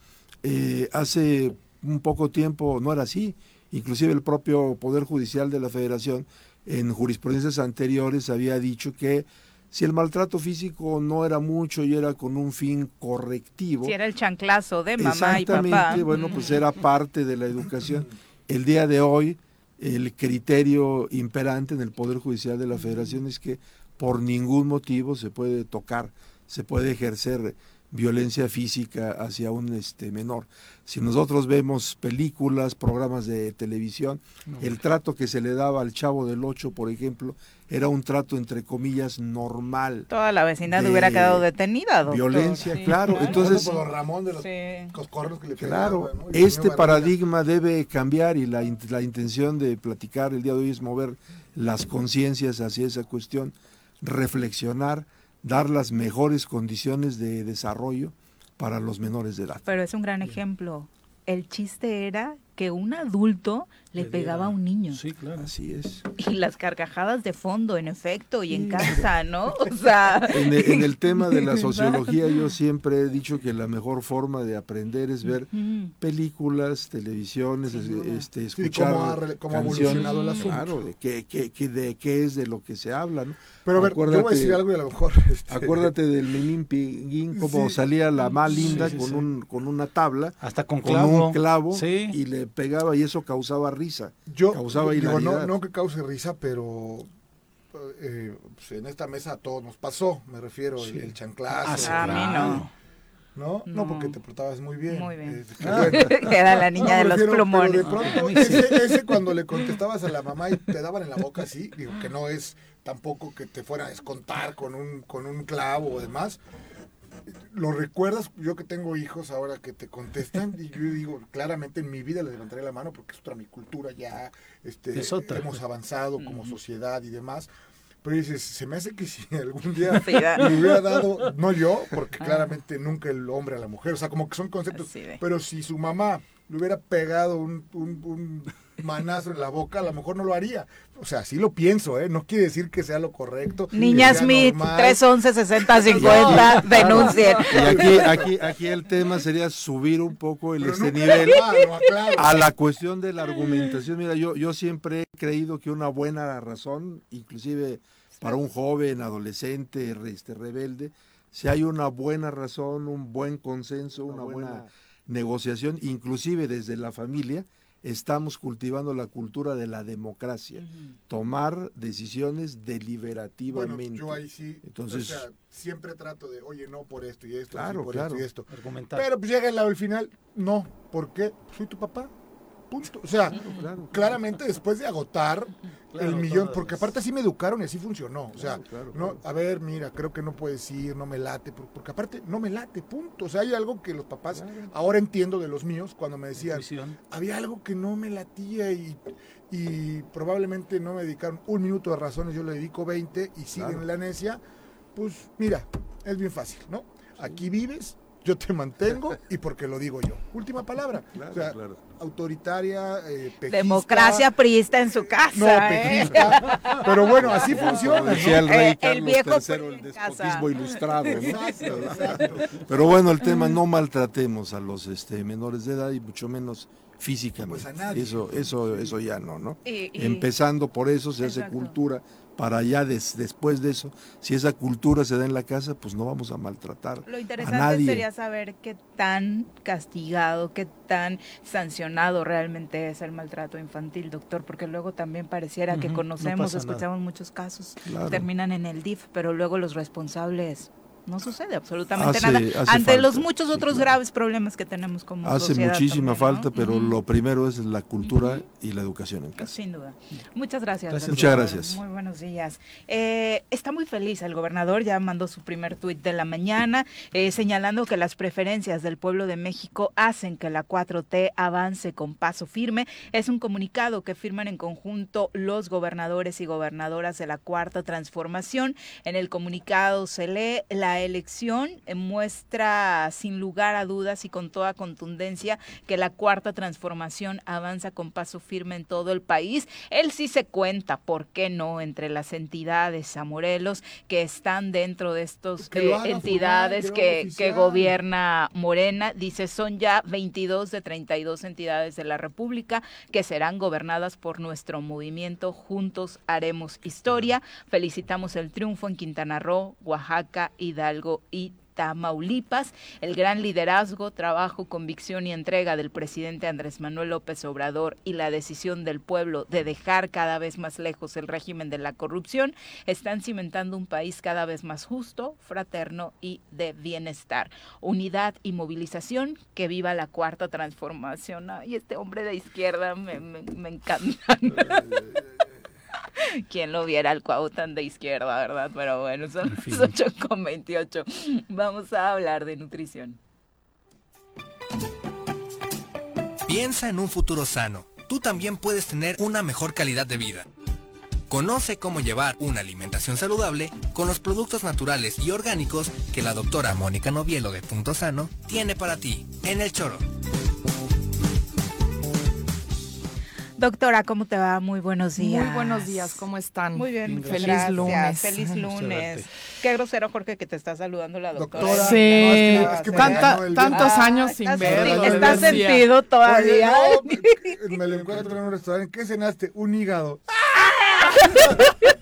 hace un poco tiempo no era así. Inclusive el propio Poder Judicial de la Federación en jurisprudencias anteriores había dicho que si el maltrato físico no era mucho y era con un fin correctivo. Si era el chanclazo de mamá y papá. bueno, pues era parte de la educación. El día de hoy, el criterio imperante en el Poder Judicial de la Federación es que por ningún motivo se puede tocar, se puede ejercer violencia física hacia un este menor. Si nosotros vemos películas, programas de televisión, el trato que se le daba al chavo del 8, por ejemplo, era un trato entre comillas normal. Toda la vecindad hubiera quedado detenida, Violencia, claro. Entonces, Ramón de los que le claro, este paradigma debe cambiar y la, la intención de platicar el día de hoy es mover las conciencias hacia esa cuestión, reflexionar dar las mejores condiciones de desarrollo para los menores de edad. Pero es un gran ejemplo. El chiste era que un adulto le pegaba a un niño. Sí, claro. Así es. Y las carcajadas de fondo, en efecto, y en casa, ¿no? O sea... En el, tema de la sociología yo siempre he dicho que la mejor forma de aprender es ver películas, televisiones, este, escuchar cómo, ha, evolucionado el asunto. Claro, de qué, de qué es de lo que se habla, ¿no? Pero a ver, yo voy a decir algo y a lo mejor... Este, acuérdate del Menín Piguín, como salía la más linda con, Un, con una tabla. Hasta con clavo. un clavo y le pegaba y eso causaba risa. Yo causaba digo, no, no que cause risa, pero eh, pues en esta mesa a todos nos pasó, me refiero, el, chanclazo. Ah, a mí no. ¿no? ¿no? porque te portabas muy bien. Muy bien. Era la niña de los plumones. de pronto, ese, cuando le contestabas a la mamá y te daban en la boca así, digo que no es tampoco que te fuera a descontar con un, con un clavo o demás. ¿Lo recuerdas? Yo que tengo hijos ahora que te contestan, y yo digo, claramente en mi vida le levantaré la mano porque es otra mi cultura ya, este, hemos avanzado como sociedad y demás. Pero dices, se me hace que si algún día me hubiera dado, no yo, porque claramente nunca el hombre a la mujer, o sea, como que son conceptos, pero si su mamá le hubiera pegado un, un, manazo en la boca, a lo mejor no lo haría. O sea, sí lo pienso, ¿eh? No quiere decir que sea lo correcto. Niña Smith, 311 60 50, denuncien. Y aquí, aquí, aquí el tema sería subir un poco el este nivel a la cuestión de la argumentación. Mira, yo, yo siempre he creído que una buena razón, inclusive para un joven, adolescente, este, rebelde, si hay una buena razón, un buen consenso, una, buena, negociación, inclusive desde la familia, estamos cultivando la cultura de la democracia, tomar decisiones deliberativamente. Bueno, yo ahí sí, Entonces, siempre trato de, oye, no por esto y esto, claro, por esto y esto. Pero pues llega el final, no, ¿por qué? Soy tu papá, Punto. O sea, claramente después de agotar el millón, porque aparte así me educaron y así funcionó. O sea, no, a ver, mira, creo que no puedes ir, no me late, porque aparte no me late, punto. O sea, hay algo que los papás, ahora entiendo de los míos, cuando me decían, había algo que no me latía y, y probablemente no me dedicaron un minuto de razones, yo le dedico 20 y siguen en la necia, pues mira, es bien fácil, ¿no? Aquí vives, yo te mantengo y porque lo digo yo. Última palabra. o sea, autoritaria, eh, Democracia priista en su casa. No, ¿eh? Pero bueno, así funciona. Decía el rey Carlos el viejo el despotismo ilustrado. Pero bueno, el tema, no maltratemos a los este, menores de edad y mucho menos físicamente. Pues eso, eso, eso ya no, ¿no? Empezando por eso se hace cultura para allá después de eso, si esa cultura se da en la casa, pues no vamos a maltratar. Lo interesante sería saber qué tan castigado, qué tan sancionado realmente es el maltrato infantil, doctor, porque luego también pareciera que conocemos, escuchamos muchos casos, terminan en el DIF, pero luego los responsables no sucede absolutamente nada. ante los muchos otros graves problemas que tenemos como hace muchísima falta pero lo primero es la cultura y la educación en casa. Sin duda. Muchas gracias, muchas gracias. Muy buenos días. Eh, está muy feliz el gobernador ya mandó su primer tuit de la mañana eh, señalando que las preferencias del pueblo de México hacen que la 4T avance con paso firme. Es un comunicado que firman en conjunto los gobernadores y gobernadoras de la cuarta transformación. En el comunicado se lee la elección muestra sin lugar a dudas y con toda contundencia que la cuarta transformación avanza con paso firme en todo el país. Él sí se cuenta, ¿por qué no?, entre las entidades a Morelos que están dentro de estas pues eh, entidades que, que gobierna Morena. Dice, son ya 22 de 32 entidades de la República que serán gobernadas por nuestro movimiento. Juntos haremos historia. Felicitamos el triunfo en Quintana Roo, Oaxaca y algo y Tamaulipas, el gran liderazgo, trabajo, convicción y entrega del presidente Andrés Manuel López Obrador y la decisión del pueblo de dejar cada vez más lejos el régimen de la corrupción están cimentando un país cada vez más justo, fraterno y de bienestar. Unidad y movilización, que viva la cuarta transformación. Y este hombre de izquierda me, me encanta. Quien lo viera al Cuauhtan de izquierda, ¿verdad? Pero bueno, son las 8 con 28. Vamos a hablar de nutrición. Piensa en un futuro sano. Tú también puedes tener una mejor calidad de vida. Conoce cómo llevar una alimentación saludable con los productos naturales y orgánicos que la doctora Mónica Novielo de Punto Sano tiene para ti en el choro. Doctora, ¿cómo te va? Muy buenos días. Muy buenos días, ¿cómo están? Muy bien, feliz lunes. Feliz lunes. Qué grosero, Jorge, que te está saludando la doctora. sí, tantos años sin verlo. ¿Estás sentido todavía? me lo encuentro en un restaurante. ¿Qué cenaste? Un hígado.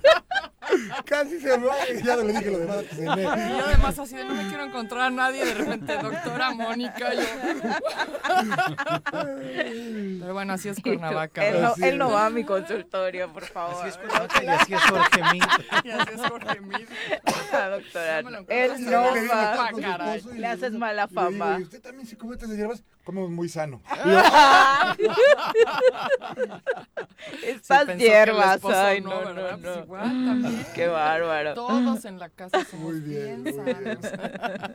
Casi se muere. Ya le dije lo demás que se Y yo además así de no me quiero encontrar a nadie. De repente, doctora Mónica. Yo... Pero bueno, así es Cuernavaca. Él no, él no va a mi consultorio, por favor. Así es Cuernavaca y así es Jorge Mid. Y así es Jorge Mid. Ah, doctora, él no va. Le haces mala Y digo, fama. "¿Y usted también se come estas hierbas? Comemos muy sano. Estas Sí, hierbas, esposo ay, no, no, no. Pues no. igual también. Qué bárbaro. Todos en la casa somos Muy bien, bien, muy bien. sanos.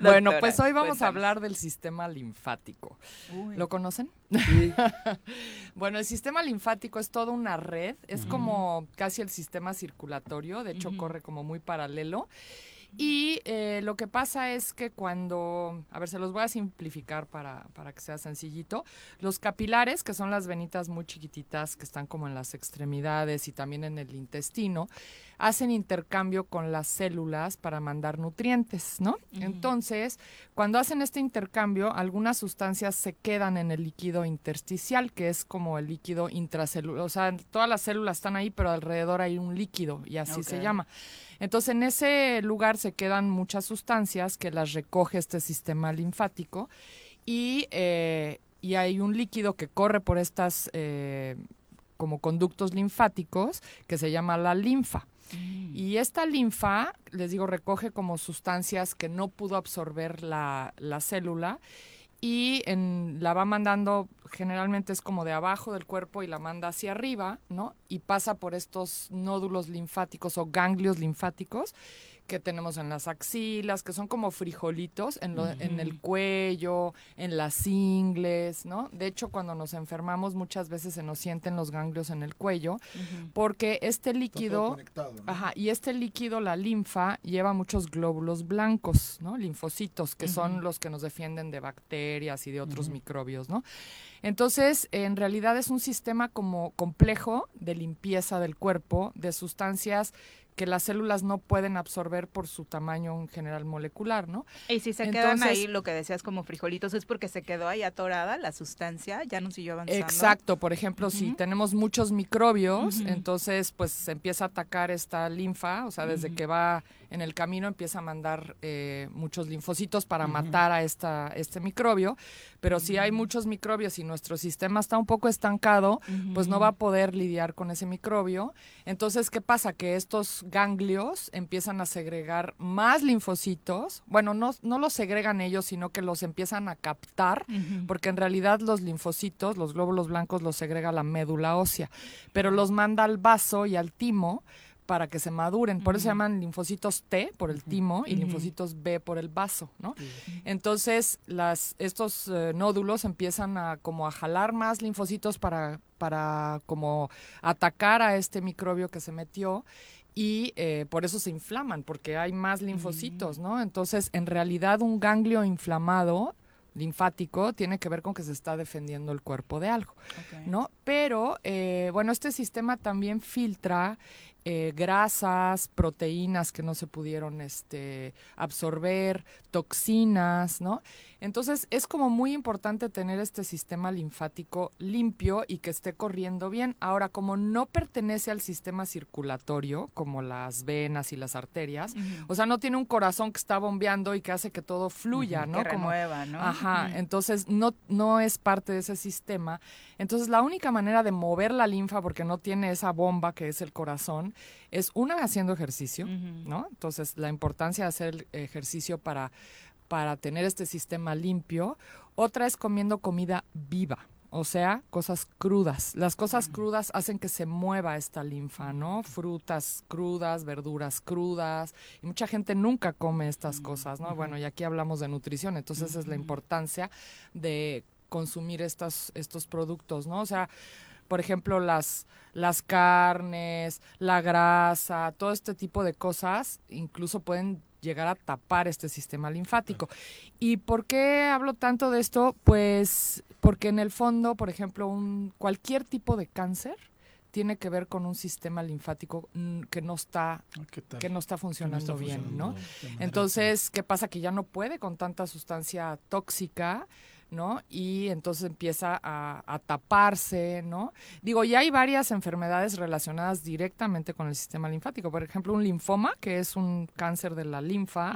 bueno, Doctora, pues hoy vamos cuéntanos. a hablar del sistema linfático. ¿Lo conocen? bueno, el sistema linfático es toda una red, es como casi el sistema circulatorio, de hecho corre como muy paralelo. Y eh, lo que pasa es que cuando, a ver, se los voy a simplificar para, para que sea sencillito, los capilares, que son las venitas muy chiquititas que están como en las extremidades y también en el intestino, hacen intercambio con las células para mandar nutrientes, ¿no? Entonces, cuando hacen este intercambio, algunas sustancias se quedan en el líquido intersticial, que es como el líquido intracelular, o sea, todas las células están ahí, pero alrededor hay un líquido y así se llama. Entonces, en ese lugar se quedan muchas sustancias que las recoge este sistema linfático y, eh, y hay un líquido que corre por estas eh, como conductos linfáticos que se llama la linfa. Y esta linfa, les digo, recoge como sustancias que no pudo absorber la, la célula y en- la va mandando, generalmente es como de abajo del cuerpo y la manda hacia arriba, ¿no? Y pasa por estos nódulos linfáticos o ganglios linfáticos que tenemos en las axilas, que son como frijolitos en, lo- en el cuello, en las ingles, ¿no? De hecho, cuando nos enfermamos muchas veces se nos sienten los ganglios en el cuello, porque este Está todo líquido... ¿no? Ajá, y este líquido, la linfa, lleva muchos glóbulos blancos, ¿no? Linfocitos, que son los que nos defienden de bacterias y de otros microbios, ¿no? Entonces, en realidad es un sistema como complejo de limpieza del cuerpo, de sustancias que las células no pueden absorber por su tamaño en general molecular, ¿no? Y si se quedan ahí, lo que decías como frijolitos, es porque se quedó ahí atorada la sustancia, ya no siguió avanzando. Exacto, por ejemplo, si tenemos muchos microbios, entonces pues se empieza a atacar esta linfa, o sea, desde que va en el camino empieza a mandar eh, muchos linfocitos para matar a esta, este microbio, pero si hay muchos microbios y nuestro sistema está un poco estancado, pues no va a poder lidiar con ese microbio. Entonces, ¿qué pasa? Que estos ganglios empiezan a segregar más linfocitos, bueno, no, no los segregan ellos, sino que los empiezan a captar porque en realidad los linfocitos, los glóbulos blancos los segrega la médula ósea, pero los manda al vaso y al timo para que se maduren. Por eso se llaman linfocitos T por el timo y linfocitos B por el vaso, ¿no? Entonces, las, estos eh, nódulos empiezan a como a jalar más linfocitos para, para como atacar a este microbio que se metió y eh, por eso se inflaman, porque hay más linfocitos, ¿no? Entonces, en realidad, un ganglio inflamado linfático tiene que ver con que se está defendiendo el cuerpo de algo. ¿no? Pero, eh, bueno, este sistema también filtra eh, grasas, proteínas que no se pudieron este, absorber, toxinas, ¿no? Entonces es como muy importante tener este sistema linfático limpio y que esté corriendo bien. Ahora, como no pertenece al sistema circulatorio, como las venas y las arterias, o sea, no tiene un corazón que está bombeando y que hace que todo fluya, ¿no? Que Como, renueva, ¿no? Ajá, entonces no, no es parte de ese sistema. Entonces la única manera de mover la linfa, porque no tiene esa bomba que es el corazón, es una haciendo ejercicio. ¿no? Entonces la importancia de hacer el ejercicio para, para tener este sistema limpio. Otra es comiendo comida viva. O sea, cosas crudas. Las cosas crudas hacen que se mueva esta linfa, ¿no? Frutas crudas, verduras crudas. Y mucha gente nunca come estas cosas, ¿no? Bueno, y aquí hablamos de nutrición, entonces esa es la importancia de consumir estos, estos productos, ¿no? O sea, por ejemplo, las, las carnes, la grasa, todo este tipo de cosas, incluso pueden llegar a tapar este sistema linfático. ¿Y por qué hablo tanto de esto? Pues porque en el fondo, por ejemplo, un, cualquier tipo de cáncer tiene que ver con un sistema linfático mm, que no está Ah, que no está Que no funcionando está bien, funcionando ¿no? de manera Entonces, ¿qué pasa? Que ya no puede con tanta sustancia tóxica, ¿no? Y entonces empieza a, taparse, ¿no? Digo, ya hay varias enfermedades relacionadas directamente con el sistema linfático. Por ejemplo, un linfoma, que es un cáncer de la linfa,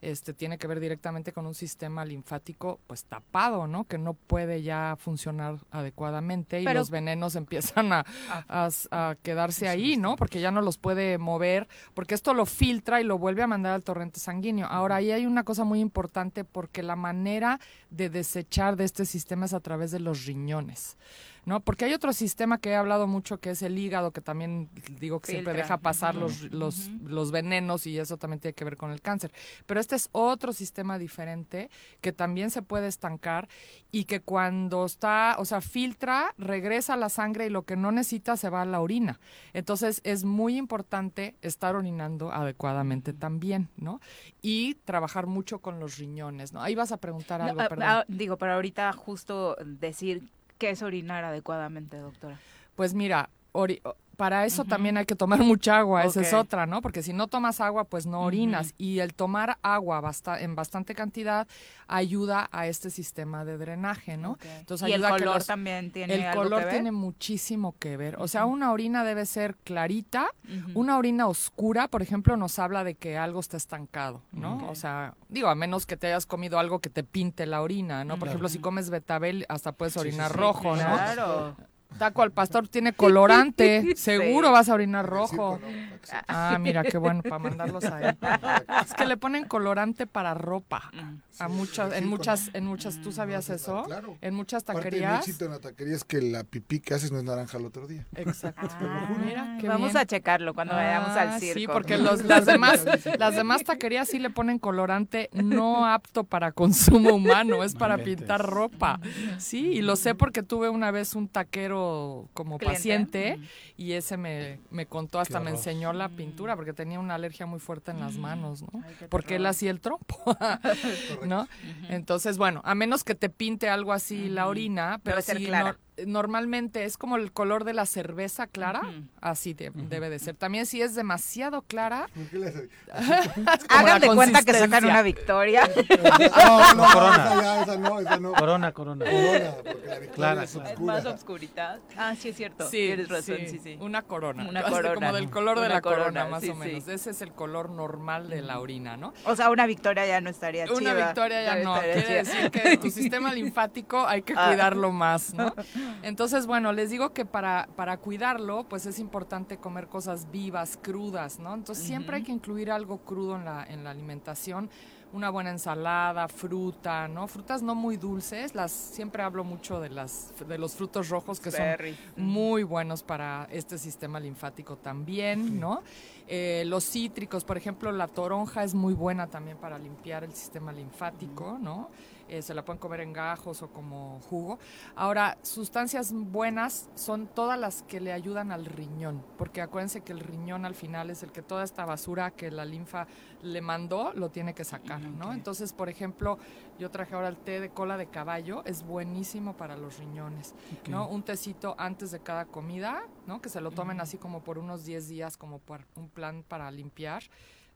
este, tiene que ver directamente con un sistema linfático, pues tapado, ¿no? Que no puede ya funcionar adecuadamente y los venenos empiezan a, a quedarse ahí, ¿no? Porque ya no los puede mover, porque esto lo filtra y lo vuelve a mandar al torrente sanguíneo. Ahora, ahí hay una cosa muy importante porque la manera de desechar de este sistema es a través de los riñones. ¿No? Porque hay otro sistema que he hablado mucho que es el hígado, que también digo que siempre deja pasar los, los, los, venenos y eso también tiene que ver con el cáncer. Pero este es otro sistema diferente que también se puede estancar y que cuando está, o sea, filtra, regresa a la sangre y lo que no necesita se va a la orina. Entonces es muy importante estar orinando adecuadamente también, ¿no? Y trabajar mucho con los riñones, ¿no? Ahí vas a preguntar algo, ah, ah, digo, pero ahorita justo decir ¿Qué es orinar adecuadamente, doctora? Pues mira, para eso también hay que tomar mucha agua, esa es otra, ¿no? Porque si no tomas agua, pues no orinas. Y el tomar agua en bastante cantidad ayuda a este sistema de drenaje, ¿no? Entonces, y el color también tiene El color tiene muchísimo que ver. O sea, una orina debe ser clarita. Una orina oscura, por ejemplo, nos habla de que algo está estancado, ¿no? O sea, digo, a menos que te hayas comido algo que te pinte la orina, ¿no? Por ejemplo, si comes betabel, hasta puedes orinar rojo, ¿no? Claro. Taco al pastor tiene colorante. Seguro vas a orinar rojo. Ah, mira, qué bueno, para mandarlos a él. Es que le ponen colorante para ropa. Mm, a muchas, en muchas, en muchas, ¿tú sabías eso? Claro. En muchas taquerías. Parte éxito en la taquería es que la pipí que haces no es naranja el otro día. Exacto. Ah, Vamos a checarlo cuando vayamos al ah, circo. Sí, porque los, las demás, las demás taquerías sí le ponen colorante no apto para consumo humano, es para pintar ropa. Sí, y lo sé porque tuve una vez un taquero como paciente y ese me, me contó, hasta me enseñó la pintura porque tenía una alergia muy fuerte en las manos, ¿no? porque él hacía el trompo, ¿no? Entonces, bueno, a menos que te pinte algo así la orina, pero no, normalmente es como el color de la cerveza clara, así debe de ser. También si es demasiado clara, hagan de cuenta que sacan una victoria. no, no, corona. Esa, no, esa no. Corona, corona. Corona, porque la victoria es, más oscuridad. Ah, sí es cierto. Sí, tienes razón, sí, sí, Una corona. Una corona. Como del color de la corona, más o menos. Ese es el color normal de la orina, ¿no? O sea, una victoria ya no estaría chida. Una victoria ya no. Quiere decir que tu sistema linfático hay que ah. cuidarlo más, ¿no? Entonces, bueno, les digo que para, para cuidarlo, pues es importante comer cosas vivas, crudas, ¿no? Entonces siempre hay que incluir algo crudo en la, en la alimentación una buena ensalada, fruta, ¿no? Frutas no muy dulces, las siempre hablo mucho de las de los frutos rojos que son muy buenos para este sistema linfático también, ¿no? Eh, los cítricos, por ejemplo, la toronja es muy buena también para limpiar el sistema linfático, ¿no? Eh, se la pueden comer en gajos o como jugo. Ahora, sustancias buenas son todas las que le ayudan al riñón, porque acuérdense que el riñón al final es el que toda esta basura que la linfa le mandó lo tiene que sacar, ¿no? Entonces, por ejemplo, yo traje ahora el té de cola de caballo, es buenísimo para los riñones, ¿no? Un tecito antes de cada comida, ¿no? Que se lo tomen así como por unos 10 días como por un plan para limpiar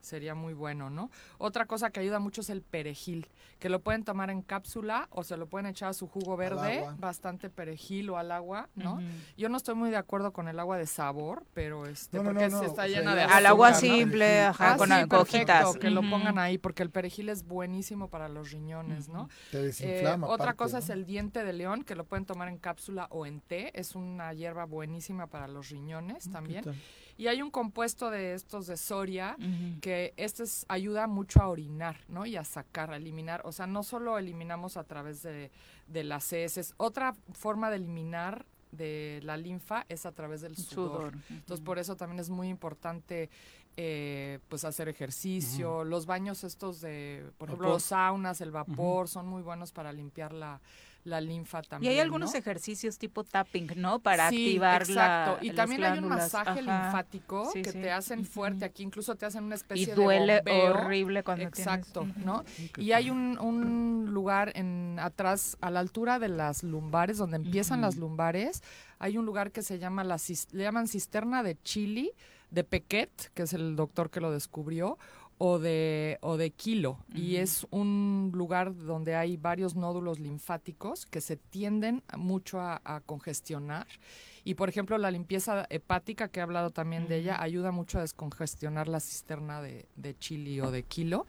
sería muy bueno, ¿no? Otra cosa que ayuda mucho es el perejil, que lo pueden tomar en cápsula o se lo pueden echar a su jugo verde, bastante perejil o al agua, ¿no? Yo no estoy muy de acuerdo con el agua de sabor, pero este, porque está llena de Al agua simple, ajá, con cojitas. que lo pongan ahí, porque el perejil es buenísimo para los riñones, ¿no? Eh, otra cosa es el diente de león, que lo pueden tomar en cápsula o en té, es una hierba buenísima para los riñones también. Y hay un compuesto de estos de Soria que este ayuda mucho a orinar, ¿no? Y a sacar, a eliminar. O sea, no solo eliminamos a través de, las heces. Otra forma de eliminar de la linfa es a través del sudor. Entonces, por eso también es muy importante eh, pues hacer ejercicio. Los baños estos de, por ejemplo, los saunas, el vapor, son muy buenos para limpiar la, la linfa también. Y hay algunos ejercicios tipo tapping, ¿no? Para activar exacto. y también hay un masaje linfático que te hacen fuerte. Aquí incluso te hacen una especie y duele horrible cuando Exacto, ¿no? Y hay un, un, lugar en atrás, a la altura de las lumbares, donde empiezan las lumbares, hay un lugar que se llama, la, le llaman cisterna de Chili, de Pequet, que es el doctor que lo descubrió, o de, o de kilo. Y es un lugar donde hay varios nódulos linfáticos que se tienden mucho a, a congestionar y por ejemplo, la limpieza hepática, que he hablado también de ella, ayuda mucho a descongestionar la cisterna de, chili o de kilo.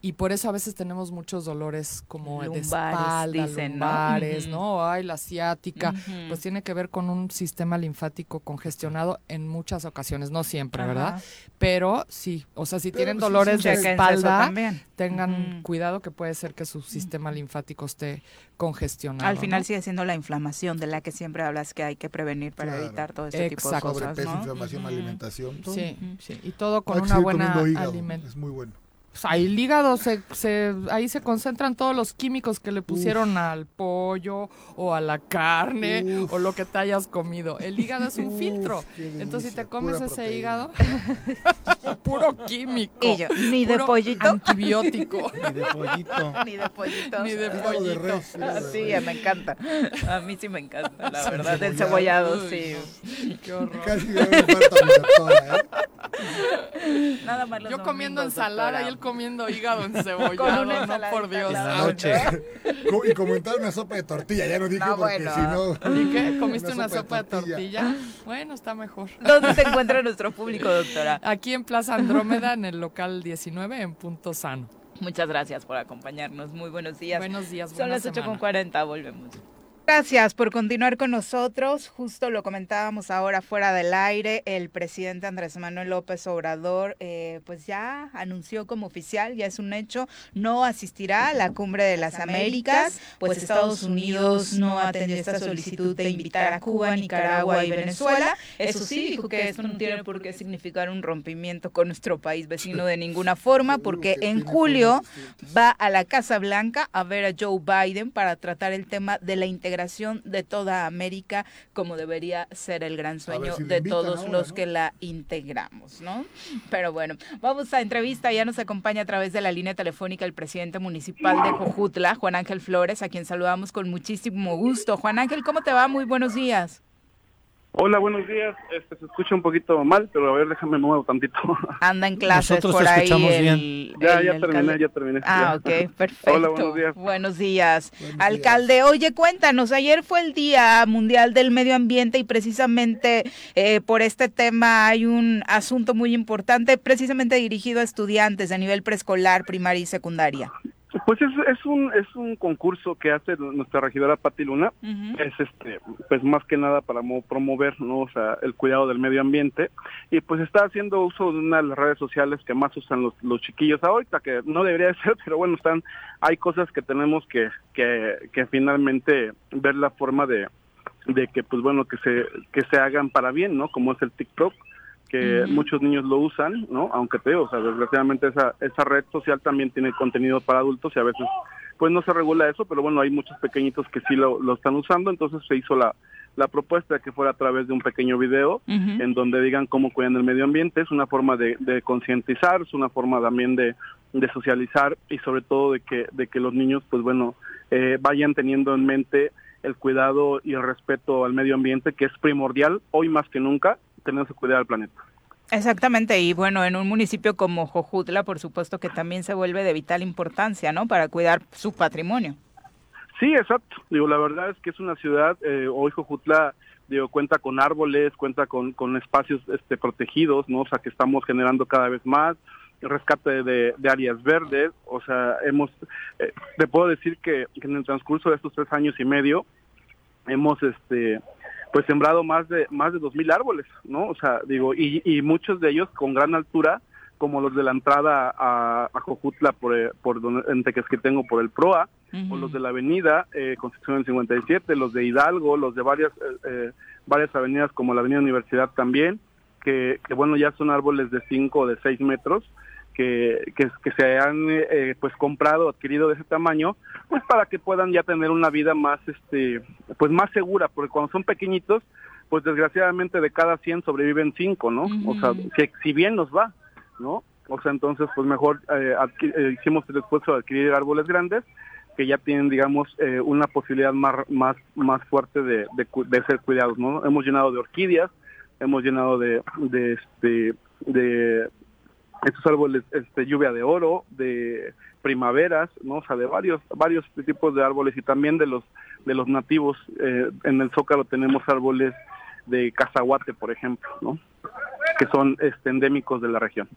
Y por eso a veces tenemos muchos dolores como de espalda, dicen, lumbares, ¿no? Ay, la asiática. Pues tiene que ver con un sistema linfático congestionado en muchas ocasiones, no siempre, ¿verdad? Pero sí, o sea, si tienen dolores de espalda, tengan cuidado que puede ser que su sistema linfático esté congestionado. Al final sigue siendo la inflamación de la que siempre hablas que hay que prevenir para evitar todo este tipo de cosas. Sobrepeso, inflamación, alimentación. Sí, sí, y todo con una buena alimentación. Es muy bueno. Pues ahí el hígado se, se, ahí se concentran todos los químicos que le pusieron al pollo o a la carne o lo que te hayas comido. El hígado es un filtro. Entonces si te comes ese hígado, puro químico. Y yo, ni de pollito. Antibiótico. ni de pollito. ni de pollito. Ni de pollito. sí, me encanta. A mí sí me encanta, la verdad. El cebollado, sí. Qué horror. Casi me falta ¿eh? Nada más los Yo comiendo ensalada y él comiendo hígado en cebollado, no por Dios. la noche. y comentar una sopa de tortilla, ya no dije no, porque si no... ¿Y qué? ¿Comiste una, sopa, de, tortilla? Bueno, está mejor. ¿Dónde se encuentra nuestro público, doctora? Aquí en Plaza Andrómeda, en el local 19, en Punto Sano. Muchas gracias por acompañarnos. Muy buenos días. Buenos días. Son las 8.40, volvemos. Gracias por continuar con nosotros. Justo lo comentábamos ahora fuera del aire. El presidente Andrés Manuel López Obrador, eh, pues ya anunció como oficial, ya es un hecho, no asistirá a la cumbre de las Américas, pues Estados Unidos no atendió esta solicitud de invitar a Cuba, Nicaragua y Venezuela. Eso sí, dijo que esto no tiene por qué significar un rompimiento con nuestro país vecino de ninguna forma, porque en julio va a la Casa Blanca a ver a Joe Biden para tratar el tema de la integración de toda América como debería ser el gran sueño de todos los que la integramos, ¿no? Pero bueno, vamos a entrevista, ya nos acompaña a través de la línea telefónica el presidente municipal de Jojutla, Juan Ángel Flores, a quien saludamos con muchísimo gusto. Juan Ángel, ¿cómo te va? Muy buenos días. Hola, buenos días. Este, se escucha un poquito mal, pero a ver, déjame muevo tantito. Anda en clases Nosotros por ahí. bien. ya, ya terminé, ya terminé. Ah, ok, perfecto. Hola, buenos días. Buenos días. Alcalde, oye, cuéntanos, ayer fue el Día Mundial del Medio Ambiente y precisamente eh, por este tema hay un asunto muy importante, precisamente dirigido a estudiantes de nivel preescolar, primaria y secundaria. Pues es, es un es un concurso que hace nuestra regidora Pati Luna, es este pues más que nada para promover ¿no? o sea, el cuidado del medio ambiente y pues está haciendo uso de una de las redes sociales que más usan los, los chiquillos ahorita que no debería de ser, pero bueno, están hay cosas que tenemos que que, que finalmente ver la forma de de que pues bueno que se que se hagan para bien, ¿no? Como es el TikTok que muchos niños lo usan, ¿no? Aunque te digo, o sea, desgraciadamente esa, esa red social también tiene contenido para adultos y a veces pues no se regula eso, pero bueno, hay muchos pequeñitos que sí lo, lo están usando, entonces se hizo la, la propuesta de que fuera a través de un pequeño video en donde digan cómo cuidan el medio ambiente, es una forma de, de concientizar, es una forma también de, de, socializar y sobre todo de que, de que los niños pues bueno, eh, vayan teniendo en mente el cuidado y el respeto al medio ambiente que es primordial hoy más que nunca tenemos que cuidar al planeta. Exactamente, y bueno, en un municipio como Jojutla, por supuesto que también se vuelve de vital importancia, ¿no? Para cuidar su patrimonio. Sí, exacto. Digo, la verdad es que es una ciudad, eh, hoy Jojutla, digo, cuenta con árboles, cuenta con, con espacios este, protegidos, ¿no? O sea, que estamos generando cada vez más, rescate de, áreas verdes, o sea, hemos, eh, te puedo decir que, que en el transcurso de estos tres años y medio, hemos, este, pues sembrado más de más de dos mil árboles, ¿no? O sea, digo, y, y muchos de ellos con gran altura, como los de la entrada a, a Jojutla por, eh, por en tengo por el PROA, o los de la avenida eh, Constitución del 57, los de Hidalgo, los de varias eh, eh, varias avenidas como la Avenida Universidad también, que, que bueno, ya son árboles de 5 o de 6 metros, que, que, se han eh, pues comprado adquirido de ese tamaño pues para que puedan ya tener una vida más este pues más segura porque cuando son pequeñitos pues desgraciadamente de cada 100 sobreviven 5 no o sea si, si, bien nos va no o sea entonces pues mejor eh, eh, hicimos el esfuerzo de adquirir árboles grandes que ya tienen digamos una posibilidad más más más fuerte de, de, de, ser cuidados no hemos llenado de orquídeas hemos llenado de de este de estos árboles este, lluvia de oro, de primaveras, ¿no? O sea, de varios varios tipos de árboles y también de los de los nativos. Eh, en el Zócalo tenemos árboles de cazahuate, por ejemplo, ¿no? Que son este, endémicos de la región.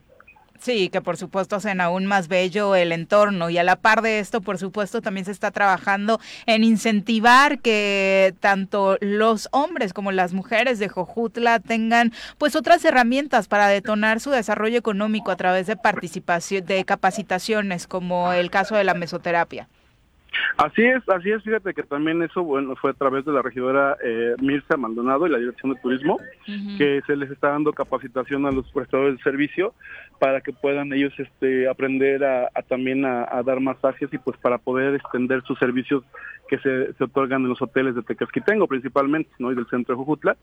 Sí, que por supuesto hacen aún más bello el entorno. Y a la par de esto, por supuesto, también se está trabajando en incentivar que tanto los hombres como las mujeres de Jojutla tengan pues otras herramientas para detonar su desarrollo económico a través de participación de capacitaciones como el caso de la mesoterapia. Así es, así es, fíjate que también eso bueno fue a través de la regidora eh, Mirza Maldonado y la Dirección de Turismo, que se les está dando capacitación a los prestadores de servicio para que puedan ellos este aprender a, también a, dar masajes y pues para poder extender sus servicios que se, se otorgan en los hoteles de Tecasquitengo principalmente, ¿no? y del centro de Jujutla.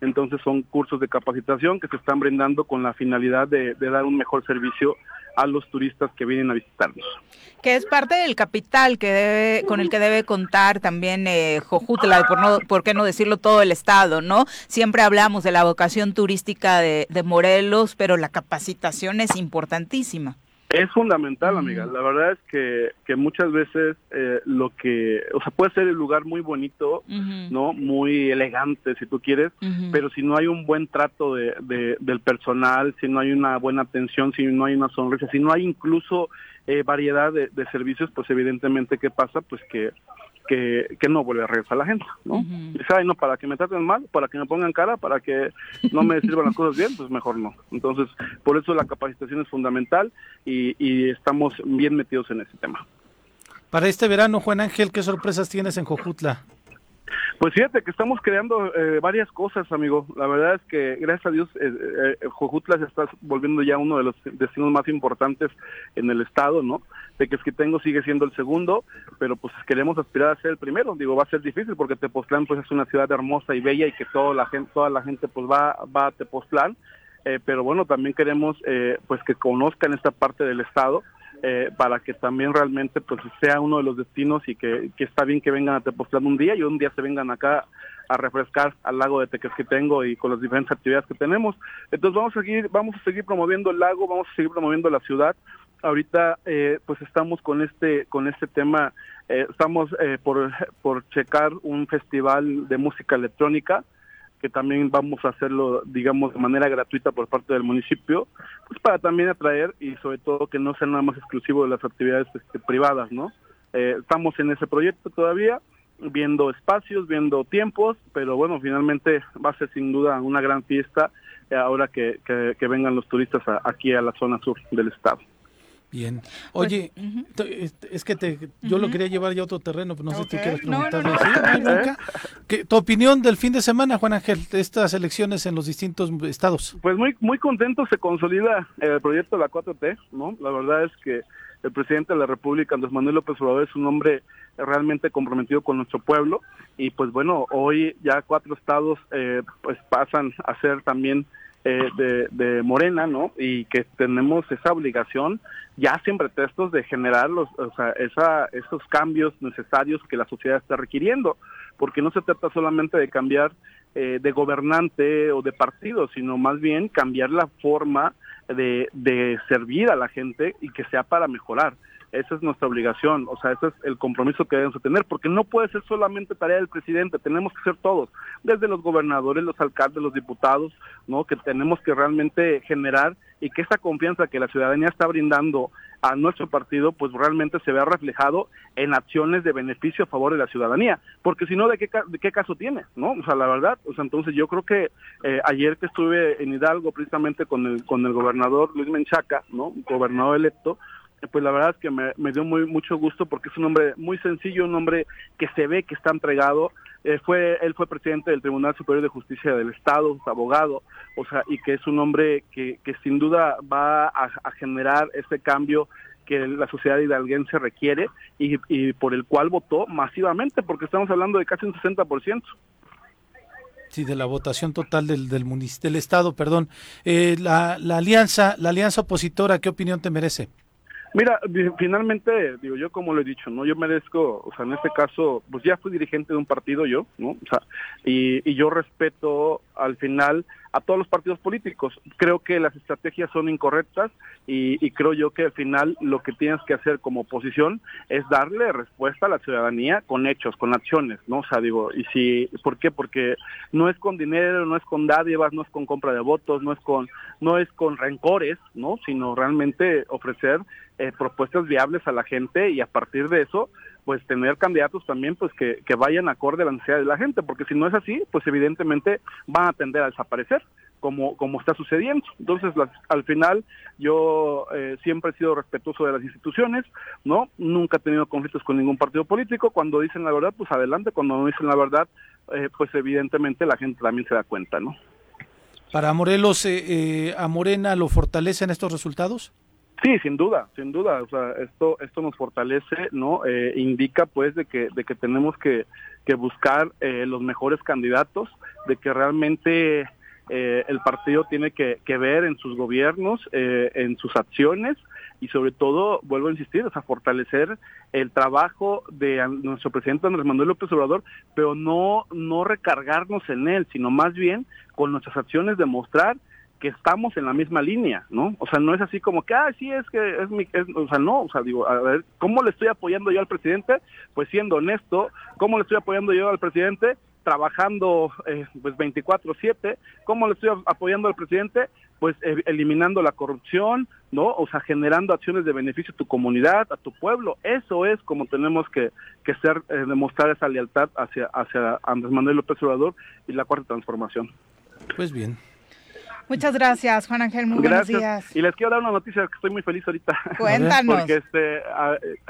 Entonces son cursos de capacitación que se están brindando con la finalidad de, de dar un mejor servicio a los turistas que vienen a visitarnos. Que es parte del capital que debe, con el que debe contar también eh, Jojutla, por, no, por qué no decirlo todo el estado, ¿no? Siempre hablamos de la vocación turística de, de Morelos, pero la capacitación es importantísima. Es fundamental, amiga. La verdad es que, que muchas veces eh, lo que, o sea, puede ser el lugar muy bonito, ¿no? Muy elegante, si tú quieres, pero si no hay un buen trato de, de, del personal, si no hay una buena atención, si no hay una sonrisa, si no hay incluso eh, variedad de, de servicios, pues evidentemente, ¿qué pasa? Pues que que, no vuelve a regresar la gente, ¿no? Dice, ay, no, para que me traten mal, para que me pongan cara, para que no me sirvan las cosas bien, pues mejor no. Entonces, por eso la capacitación es fundamental y, y estamos bien metidos en ese tema. Para este verano, Juan Ángel, ¿qué sorpresas tienes en Jojutla? Pues fíjate que estamos creando eh, varias cosas, amigo. La verdad es que, gracias a Dios, eh, eh, se está volviendo ya uno de los destinos más importantes en el estado, ¿no? De que tengo sigue siendo el segundo, pero pues queremos aspirar a ser el primero. Digo, va a ser difícil porque Tepoztlán pues es una ciudad hermosa y bella y que toda la gente, toda la gente pues va, va a Tepoztlán. pero bueno, también queremos pues que conozcan esta parte del estado eh, para que también realmente pues sea uno de los destinos y que, está bien que vengan a Tepoztlán un día y un día se vengan acá a refrescar al lago de Tequesquitengo y con las diferentes actividades que tenemos. Entonces vamos a seguir, vamos a seguir promoviendo el lago, vamos a seguir promoviendo la ciudad. Ahorita eh, pues estamos con este con este tema, eh, estamos por, por checar un festival de música electrónica que también vamos a hacerlo, digamos, de manera gratuita por parte del municipio, pues para también atraer y sobre todo que no sea nada más exclusivo de las actividades este, privadas, ¿no? Eh, estamos en ese proyecto todavía, viendo espacios, viendo tiempos, pero bueno, finalmente va a ser sin duda una gran fiesta eh, ahora que, que, vengan los turistas aquí a la zona sur del estado. Bien. Pues, Oye, es que te, yo lo quería llevar ya a otro terreno, pero no sé si tú quieres preguntarme. ¿Tu opinión del fin de semana, Juan Ángel, de estas elecciones en los distintos estados? Pues muy muy contento, se consolida el proyecto de la 4T, ¿no? La verdad es que el presidente de la República, Andrés Manuel López Obrador, es un hombre realmente comprometido con nuestro pueblo y pues bueno, hoy ya cuatro estados eh, pues pasan a ser también eh, de, de, Morena, ¿no? Y que tenemos esa obligación, ya sin pretextos, de generar los, o sea, esa, esos cambios necesarios que la sociedad está requiriendo, porque no se trata solamente de cambiar eh, de gobernante o de partido, sino más bien cambiar la forma de, de servir a la gente y que sea para mejorar. Esa es nuestra obligación, o sea, ese es el compromiso que debemos tener, porque no puede ser solamente tarea del presidente, tenemos que ser todos, desde los gobernadores, los alcaldes, los diputados, ¿no? Que tenemos que realmente generar y que esa confianza que la ciudadanía está brindando a nuestro partido, pues realmente se vea reflejado en acciones de beneficio a favor de la ciudadanía, porque si no, ¿de qué, de qué caso tiene? ¿No? O sea, la verdad, o sea, entonces yo creo que eh, ayer que estuve en Hidalgo precisamente con el, con el gobernador Luis Menchaca, ¿no? Gobernador electo, pues la verdad es que me, dio muy mucho gusto porque es un hombre muy sencillo, un hombre que se ve que está entregado. Eh, fue él fue presidente del Tribunal Superior de Justicia del Estado, abogado, o sea, y que es un hombre que, que sin duda va a, generar ese cambio que la sociedad hidalguense requiere y, y por el cual votó masivamente, porque estamos hablando de casi un 60%. Sí, de la votación total del, del, del Estado, perdón. Eh, la, la alianza, la alianza opositora, ¿qué opinión te merece? Mira, finalmente, digo yo como lo he dicho, ¿no? Yo merezco, o sea, en este caso, pues ya fui dirigente de un partido yo, ¿no? O sea, y, y yo respeto al final a todos los partidos políticos. Creo que las estrategias son incorrectas y, creo yo que al final lo que tienes que hacer como oposición es darle respuesta a la ciudadanía con hechos, con acciones, ¿no? O sea, digo, y si, ¿por qué? Porque no es con dinero, no es con dádivas, no es con compra de votos, no es con, no es con rencores, ¿no? Sino realmente ofrecer eh, propuestas viables a la gente y a partir de eso, pues tener candidatos también pues que, que vayan acorde a la necesidad de la gente, porque si no es así, pues evidentemente van a tender a desaparecer como, como está sucediendo. Entonces, al final, yo eh, siempre he sido respetuoso de las instituciones, ¿no? Nunca he tenido conflictos con ningún partido político. Cuando dicen la verdad, pues adelante. Cuando no dicen la verdad, eh, pues evidentemente la gente también se da cuenta, ¿no? Para Morelos, eh, ¿a Morena lo fortalecen estos resultados? Sí, sin duda, sin duda. O sea, esto, esto nos fortalece, ¿no? indica, pues, de que, de que tenemos que, que buscar los mejores candidatos, de que realmente eh, el partido tiene que, ver en sus gobiernos, eh, en sus acciones y sobre todo, vuelvo a insistir, a fortalecer el trabajo de nuestro presidente Andrés Manuel López Obrador, pero no, no recargarnos en él, sino más bien con nuestras acciones demostrar que estamos en la misma línea, ¿no? O sea, no es así como que, ah, sí, es que es mi, o sea, no, o sea, digo, a ver, ¿cómo le estoy apoyando yo al presidente? Pues siendo honesto, ¿cómo le estoy apoyando yo al presidente? trabajando eh, pues 24/7. ¿Cómo le estoy apoyando al presidente? Pues eh, eliminando la corrupción, ¿no? O sea, generando acciones de beneficio a tu comunidad, a tu pueblo. Eso es como tenemos que, que ser, eh, demostrar esa lealtad hacia, hacia Andrés Manuel López Obrador y la cuarta transformación. Pues bien. Muchas gracias, Juan Ángel. Muy buenos días. Y les quiero dar una noticia que estoy muy feliz ahorita. Cuéntanos. Porque este,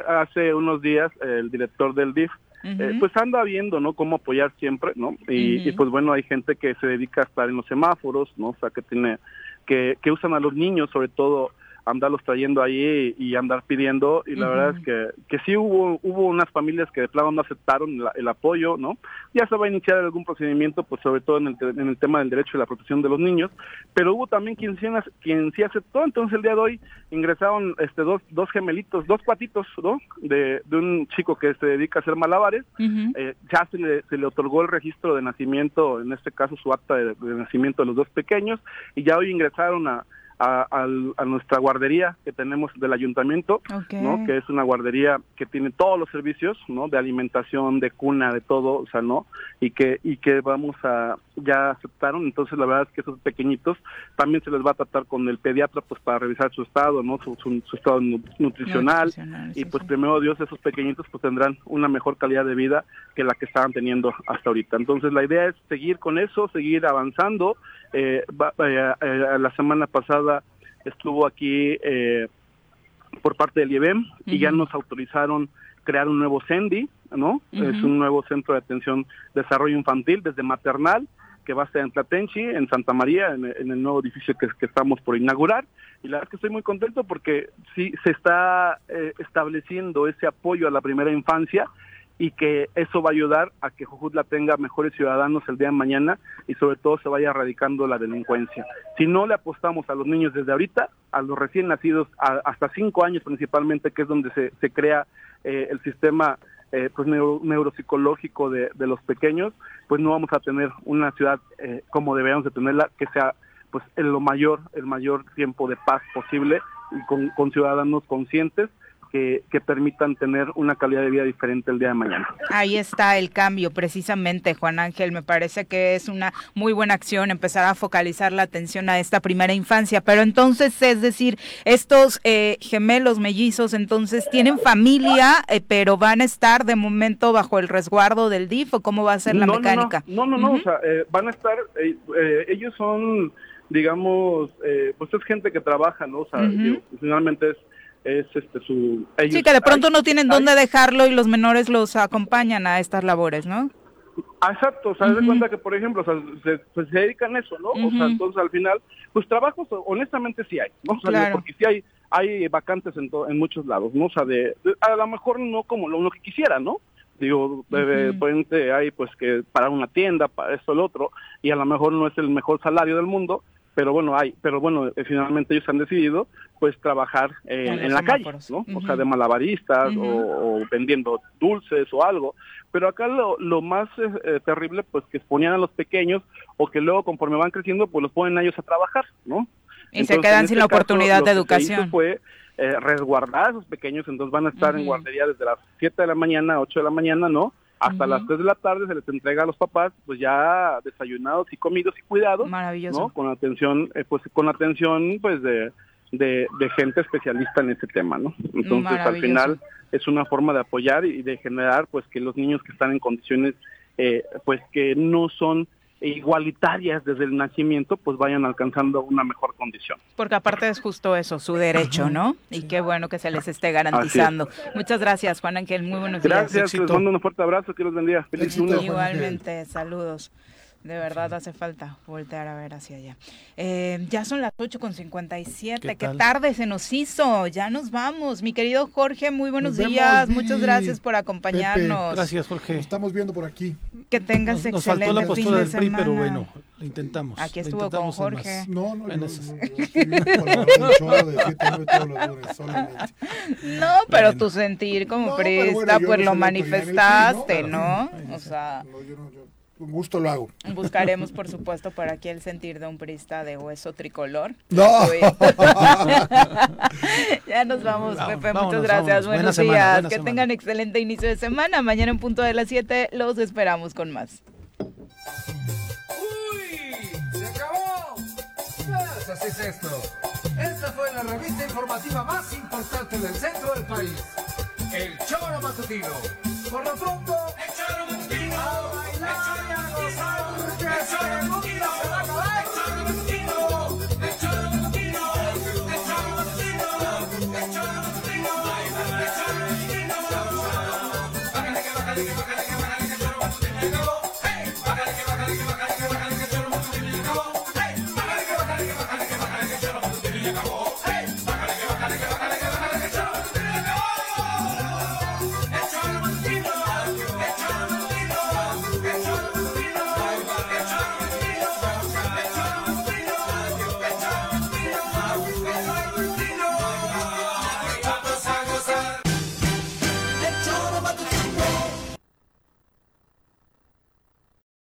hace unos días el director del DIF eh, pues anda viendo, ¿no? Cómo apoyar siempre, ¿no? Y, pues bueno, hay gente que se dedica a estar en los semáforos, ¿no? O sea, que tiene, que, que usan a los niños, sobre todo andarlos trayendo ahí y andar pidiendo y la verdad es que, que sí hubo hubo unas familias que de plano no aceptaron el, apoyo, ¿no? Ya se va a iniciar algún procedimiento, pues sobre todo en el, en el tema del derecho y la protección de los niños, pero hubo también quien sí, quien sí aceptó, entonces el día de hoy ingresaron este dos, dos gemelitos, dos cuatitos, ¿no? De, de un chico que se dedica a hacer malabares, eh, ya se le, se le otorgó el registro de nacimiento, en este caso su acta de nacimiento de los dos pequeños, y ya hoy ingresaron a a, nuestra guardería que tenemos del ayuntamiento, ¿no? Que es una guardería que tiene todos los servicios, ¿no? De alimentación, de cuna, de todo, o sea, ¿no? Y que y que vamos a ya aceptaron, entonces la verdad es que esos pequeñitos también se les va a tratar con el pediatra pues para revisar su estado, ¿no? Su, su, estado nutricional, y pues primero Dios esos pequeñitos pues tendrán una mejor calidad de vida que la que estaban teniendo hasta ahorita. Entonces la idea es seguir con eso, seguir avanzando. Eh, eh, eh, la semana pasada estuvo aquí por parte del IEBEM y ya nos autorizaron crear un nuevo CENDI, ¿no? Es un nuevo centro de atención desarrollo infantil desde maternal que va a ser en Tlatenchi, en Santa María, en, el nuevo edificio que, estamos por inaugurar. Y la verdad es que estoy muy contento porque sí se está estableciendo ese apoyo a la primera infancia y que eso va a ayudar a que Jujutla tenga mejores ciudadanos el día de mañana y sobre todo se vaya erradicando la delincuencia. Si no le apostamos a los niños desde ahorita, a los recién nacidos, hasta cinco años principalmente, que es donde se, se crea eh, el sistema eh, pues neuropsicológico de, de, los pequeños, pues no vamos a tener una ciudad eh, como deberíamos de tenerla, que sea pues en lo mayor, el mayor tiempo de paz posible y con, con ciudadanos conscientes que, permitan tener una calidad de vida diferente el día de mañana. Ahí está el cambio, precisamente, Juan Ángel. Me parece que es una muy buena acción empezar a focalizar la atención a esta primera infancia. Pero entonces, es decir, estos eh, gemelos mellizos, entonces, tienen familia, eh, pero van a estar de momento bajo el resguardo del DIF o cómo va a ser la mecánica. No, no, no, o sea, eh, van a estar, ellos son digamos, pues es gente que trabaja, ¿no? O sea, finalmente es es este su sí que de pronto no tienen dónde dejarlo y los menores los acompañan a estas labores no exacto o sea de cuenta que por ejemplo o sea, se, pues, se dedican a eso no o sea entonces al final pues trabajos honestamente sí hay no porque sí hay hay vacantes en en muchos lados no o sea de, a lo mejor no como lo, que quisiera no digo de repente hay pues que para una tienda para esto el otro y a lo mejor no es el mejor salario del mundo pero bueno, hay, pero bueno, eh, finalmente ellos han decidido pues trabajar en la calle, ¿no? O sea, de malabaristas o, vendiendo dulces o algo. Pero acá lo, lo más eh, terrible, pues que exponían a los pequeños o que luego conforme van creciendo, pues los ponen a ellos a trabajar, ¿no? Y se quedan sin este la oportunidad de educación. Fue eh, resguardar a esos pequeños, entonces van a estar en guardería desde las 7 de la mañana, 8 de la mañana, ¿no? Hasta las 3 de la tarde se les entrega a los papás, pues ya desayunados y comidos y cuidados, Maravilloso. ¿no? Con atención, eh, pues con atención, pues de, de, gente especialista en ese tema, ¿no? Entonces al final es una forma de apoyar y de generar, pues que los niños que están en condiciones, eh, pues que no son igualitarias desde el nacimiento, pues vayan alcanzando una mejor condición. Porque aparte es justo eso, su derecho, ¿no? Y qué bueno que se les esté garantizando. Muchas gracias, Juan Ángel. Muy buenos días. Gracias, les mando un fuerte abrazo, que los bendiga. Feliz Igualmente, saludos. De verdad hace falta voltear a ver hacia allá. Eh, ya son las 8.57. ¿Qué, ¿Qué tarde se nos hizo? Ya nos vamos. Mi querido Jorge, muy buenos días. Muchas gracias por acompañarnos. Gracias, Jorge. estamos viendo por aquí. Que tengas nos, nos faltó la postura del PRI, pero bueno, lo intentamos. Aquí estuvo con Jorge. No, no, no, no, pero tu sentir como prista, pues lo manifestaste, ¿no? O sea con gusto lo hago. Buscaremos, por supuesto, para aquí el sentir de un prista de hueso tricolor. No. ya nos vamos, Pepe. Muchas gracias. Buenos días. que tengan excelente inicio de semana. Mañana en punto de las 7 los esperamos con más. ¡Uy! ¡Se acabó! Pues así es esto. Esta fue la revista informativa más importante del centro del país. El Choro Matutino. Por lo pronto, el Choro Matutino. Sure.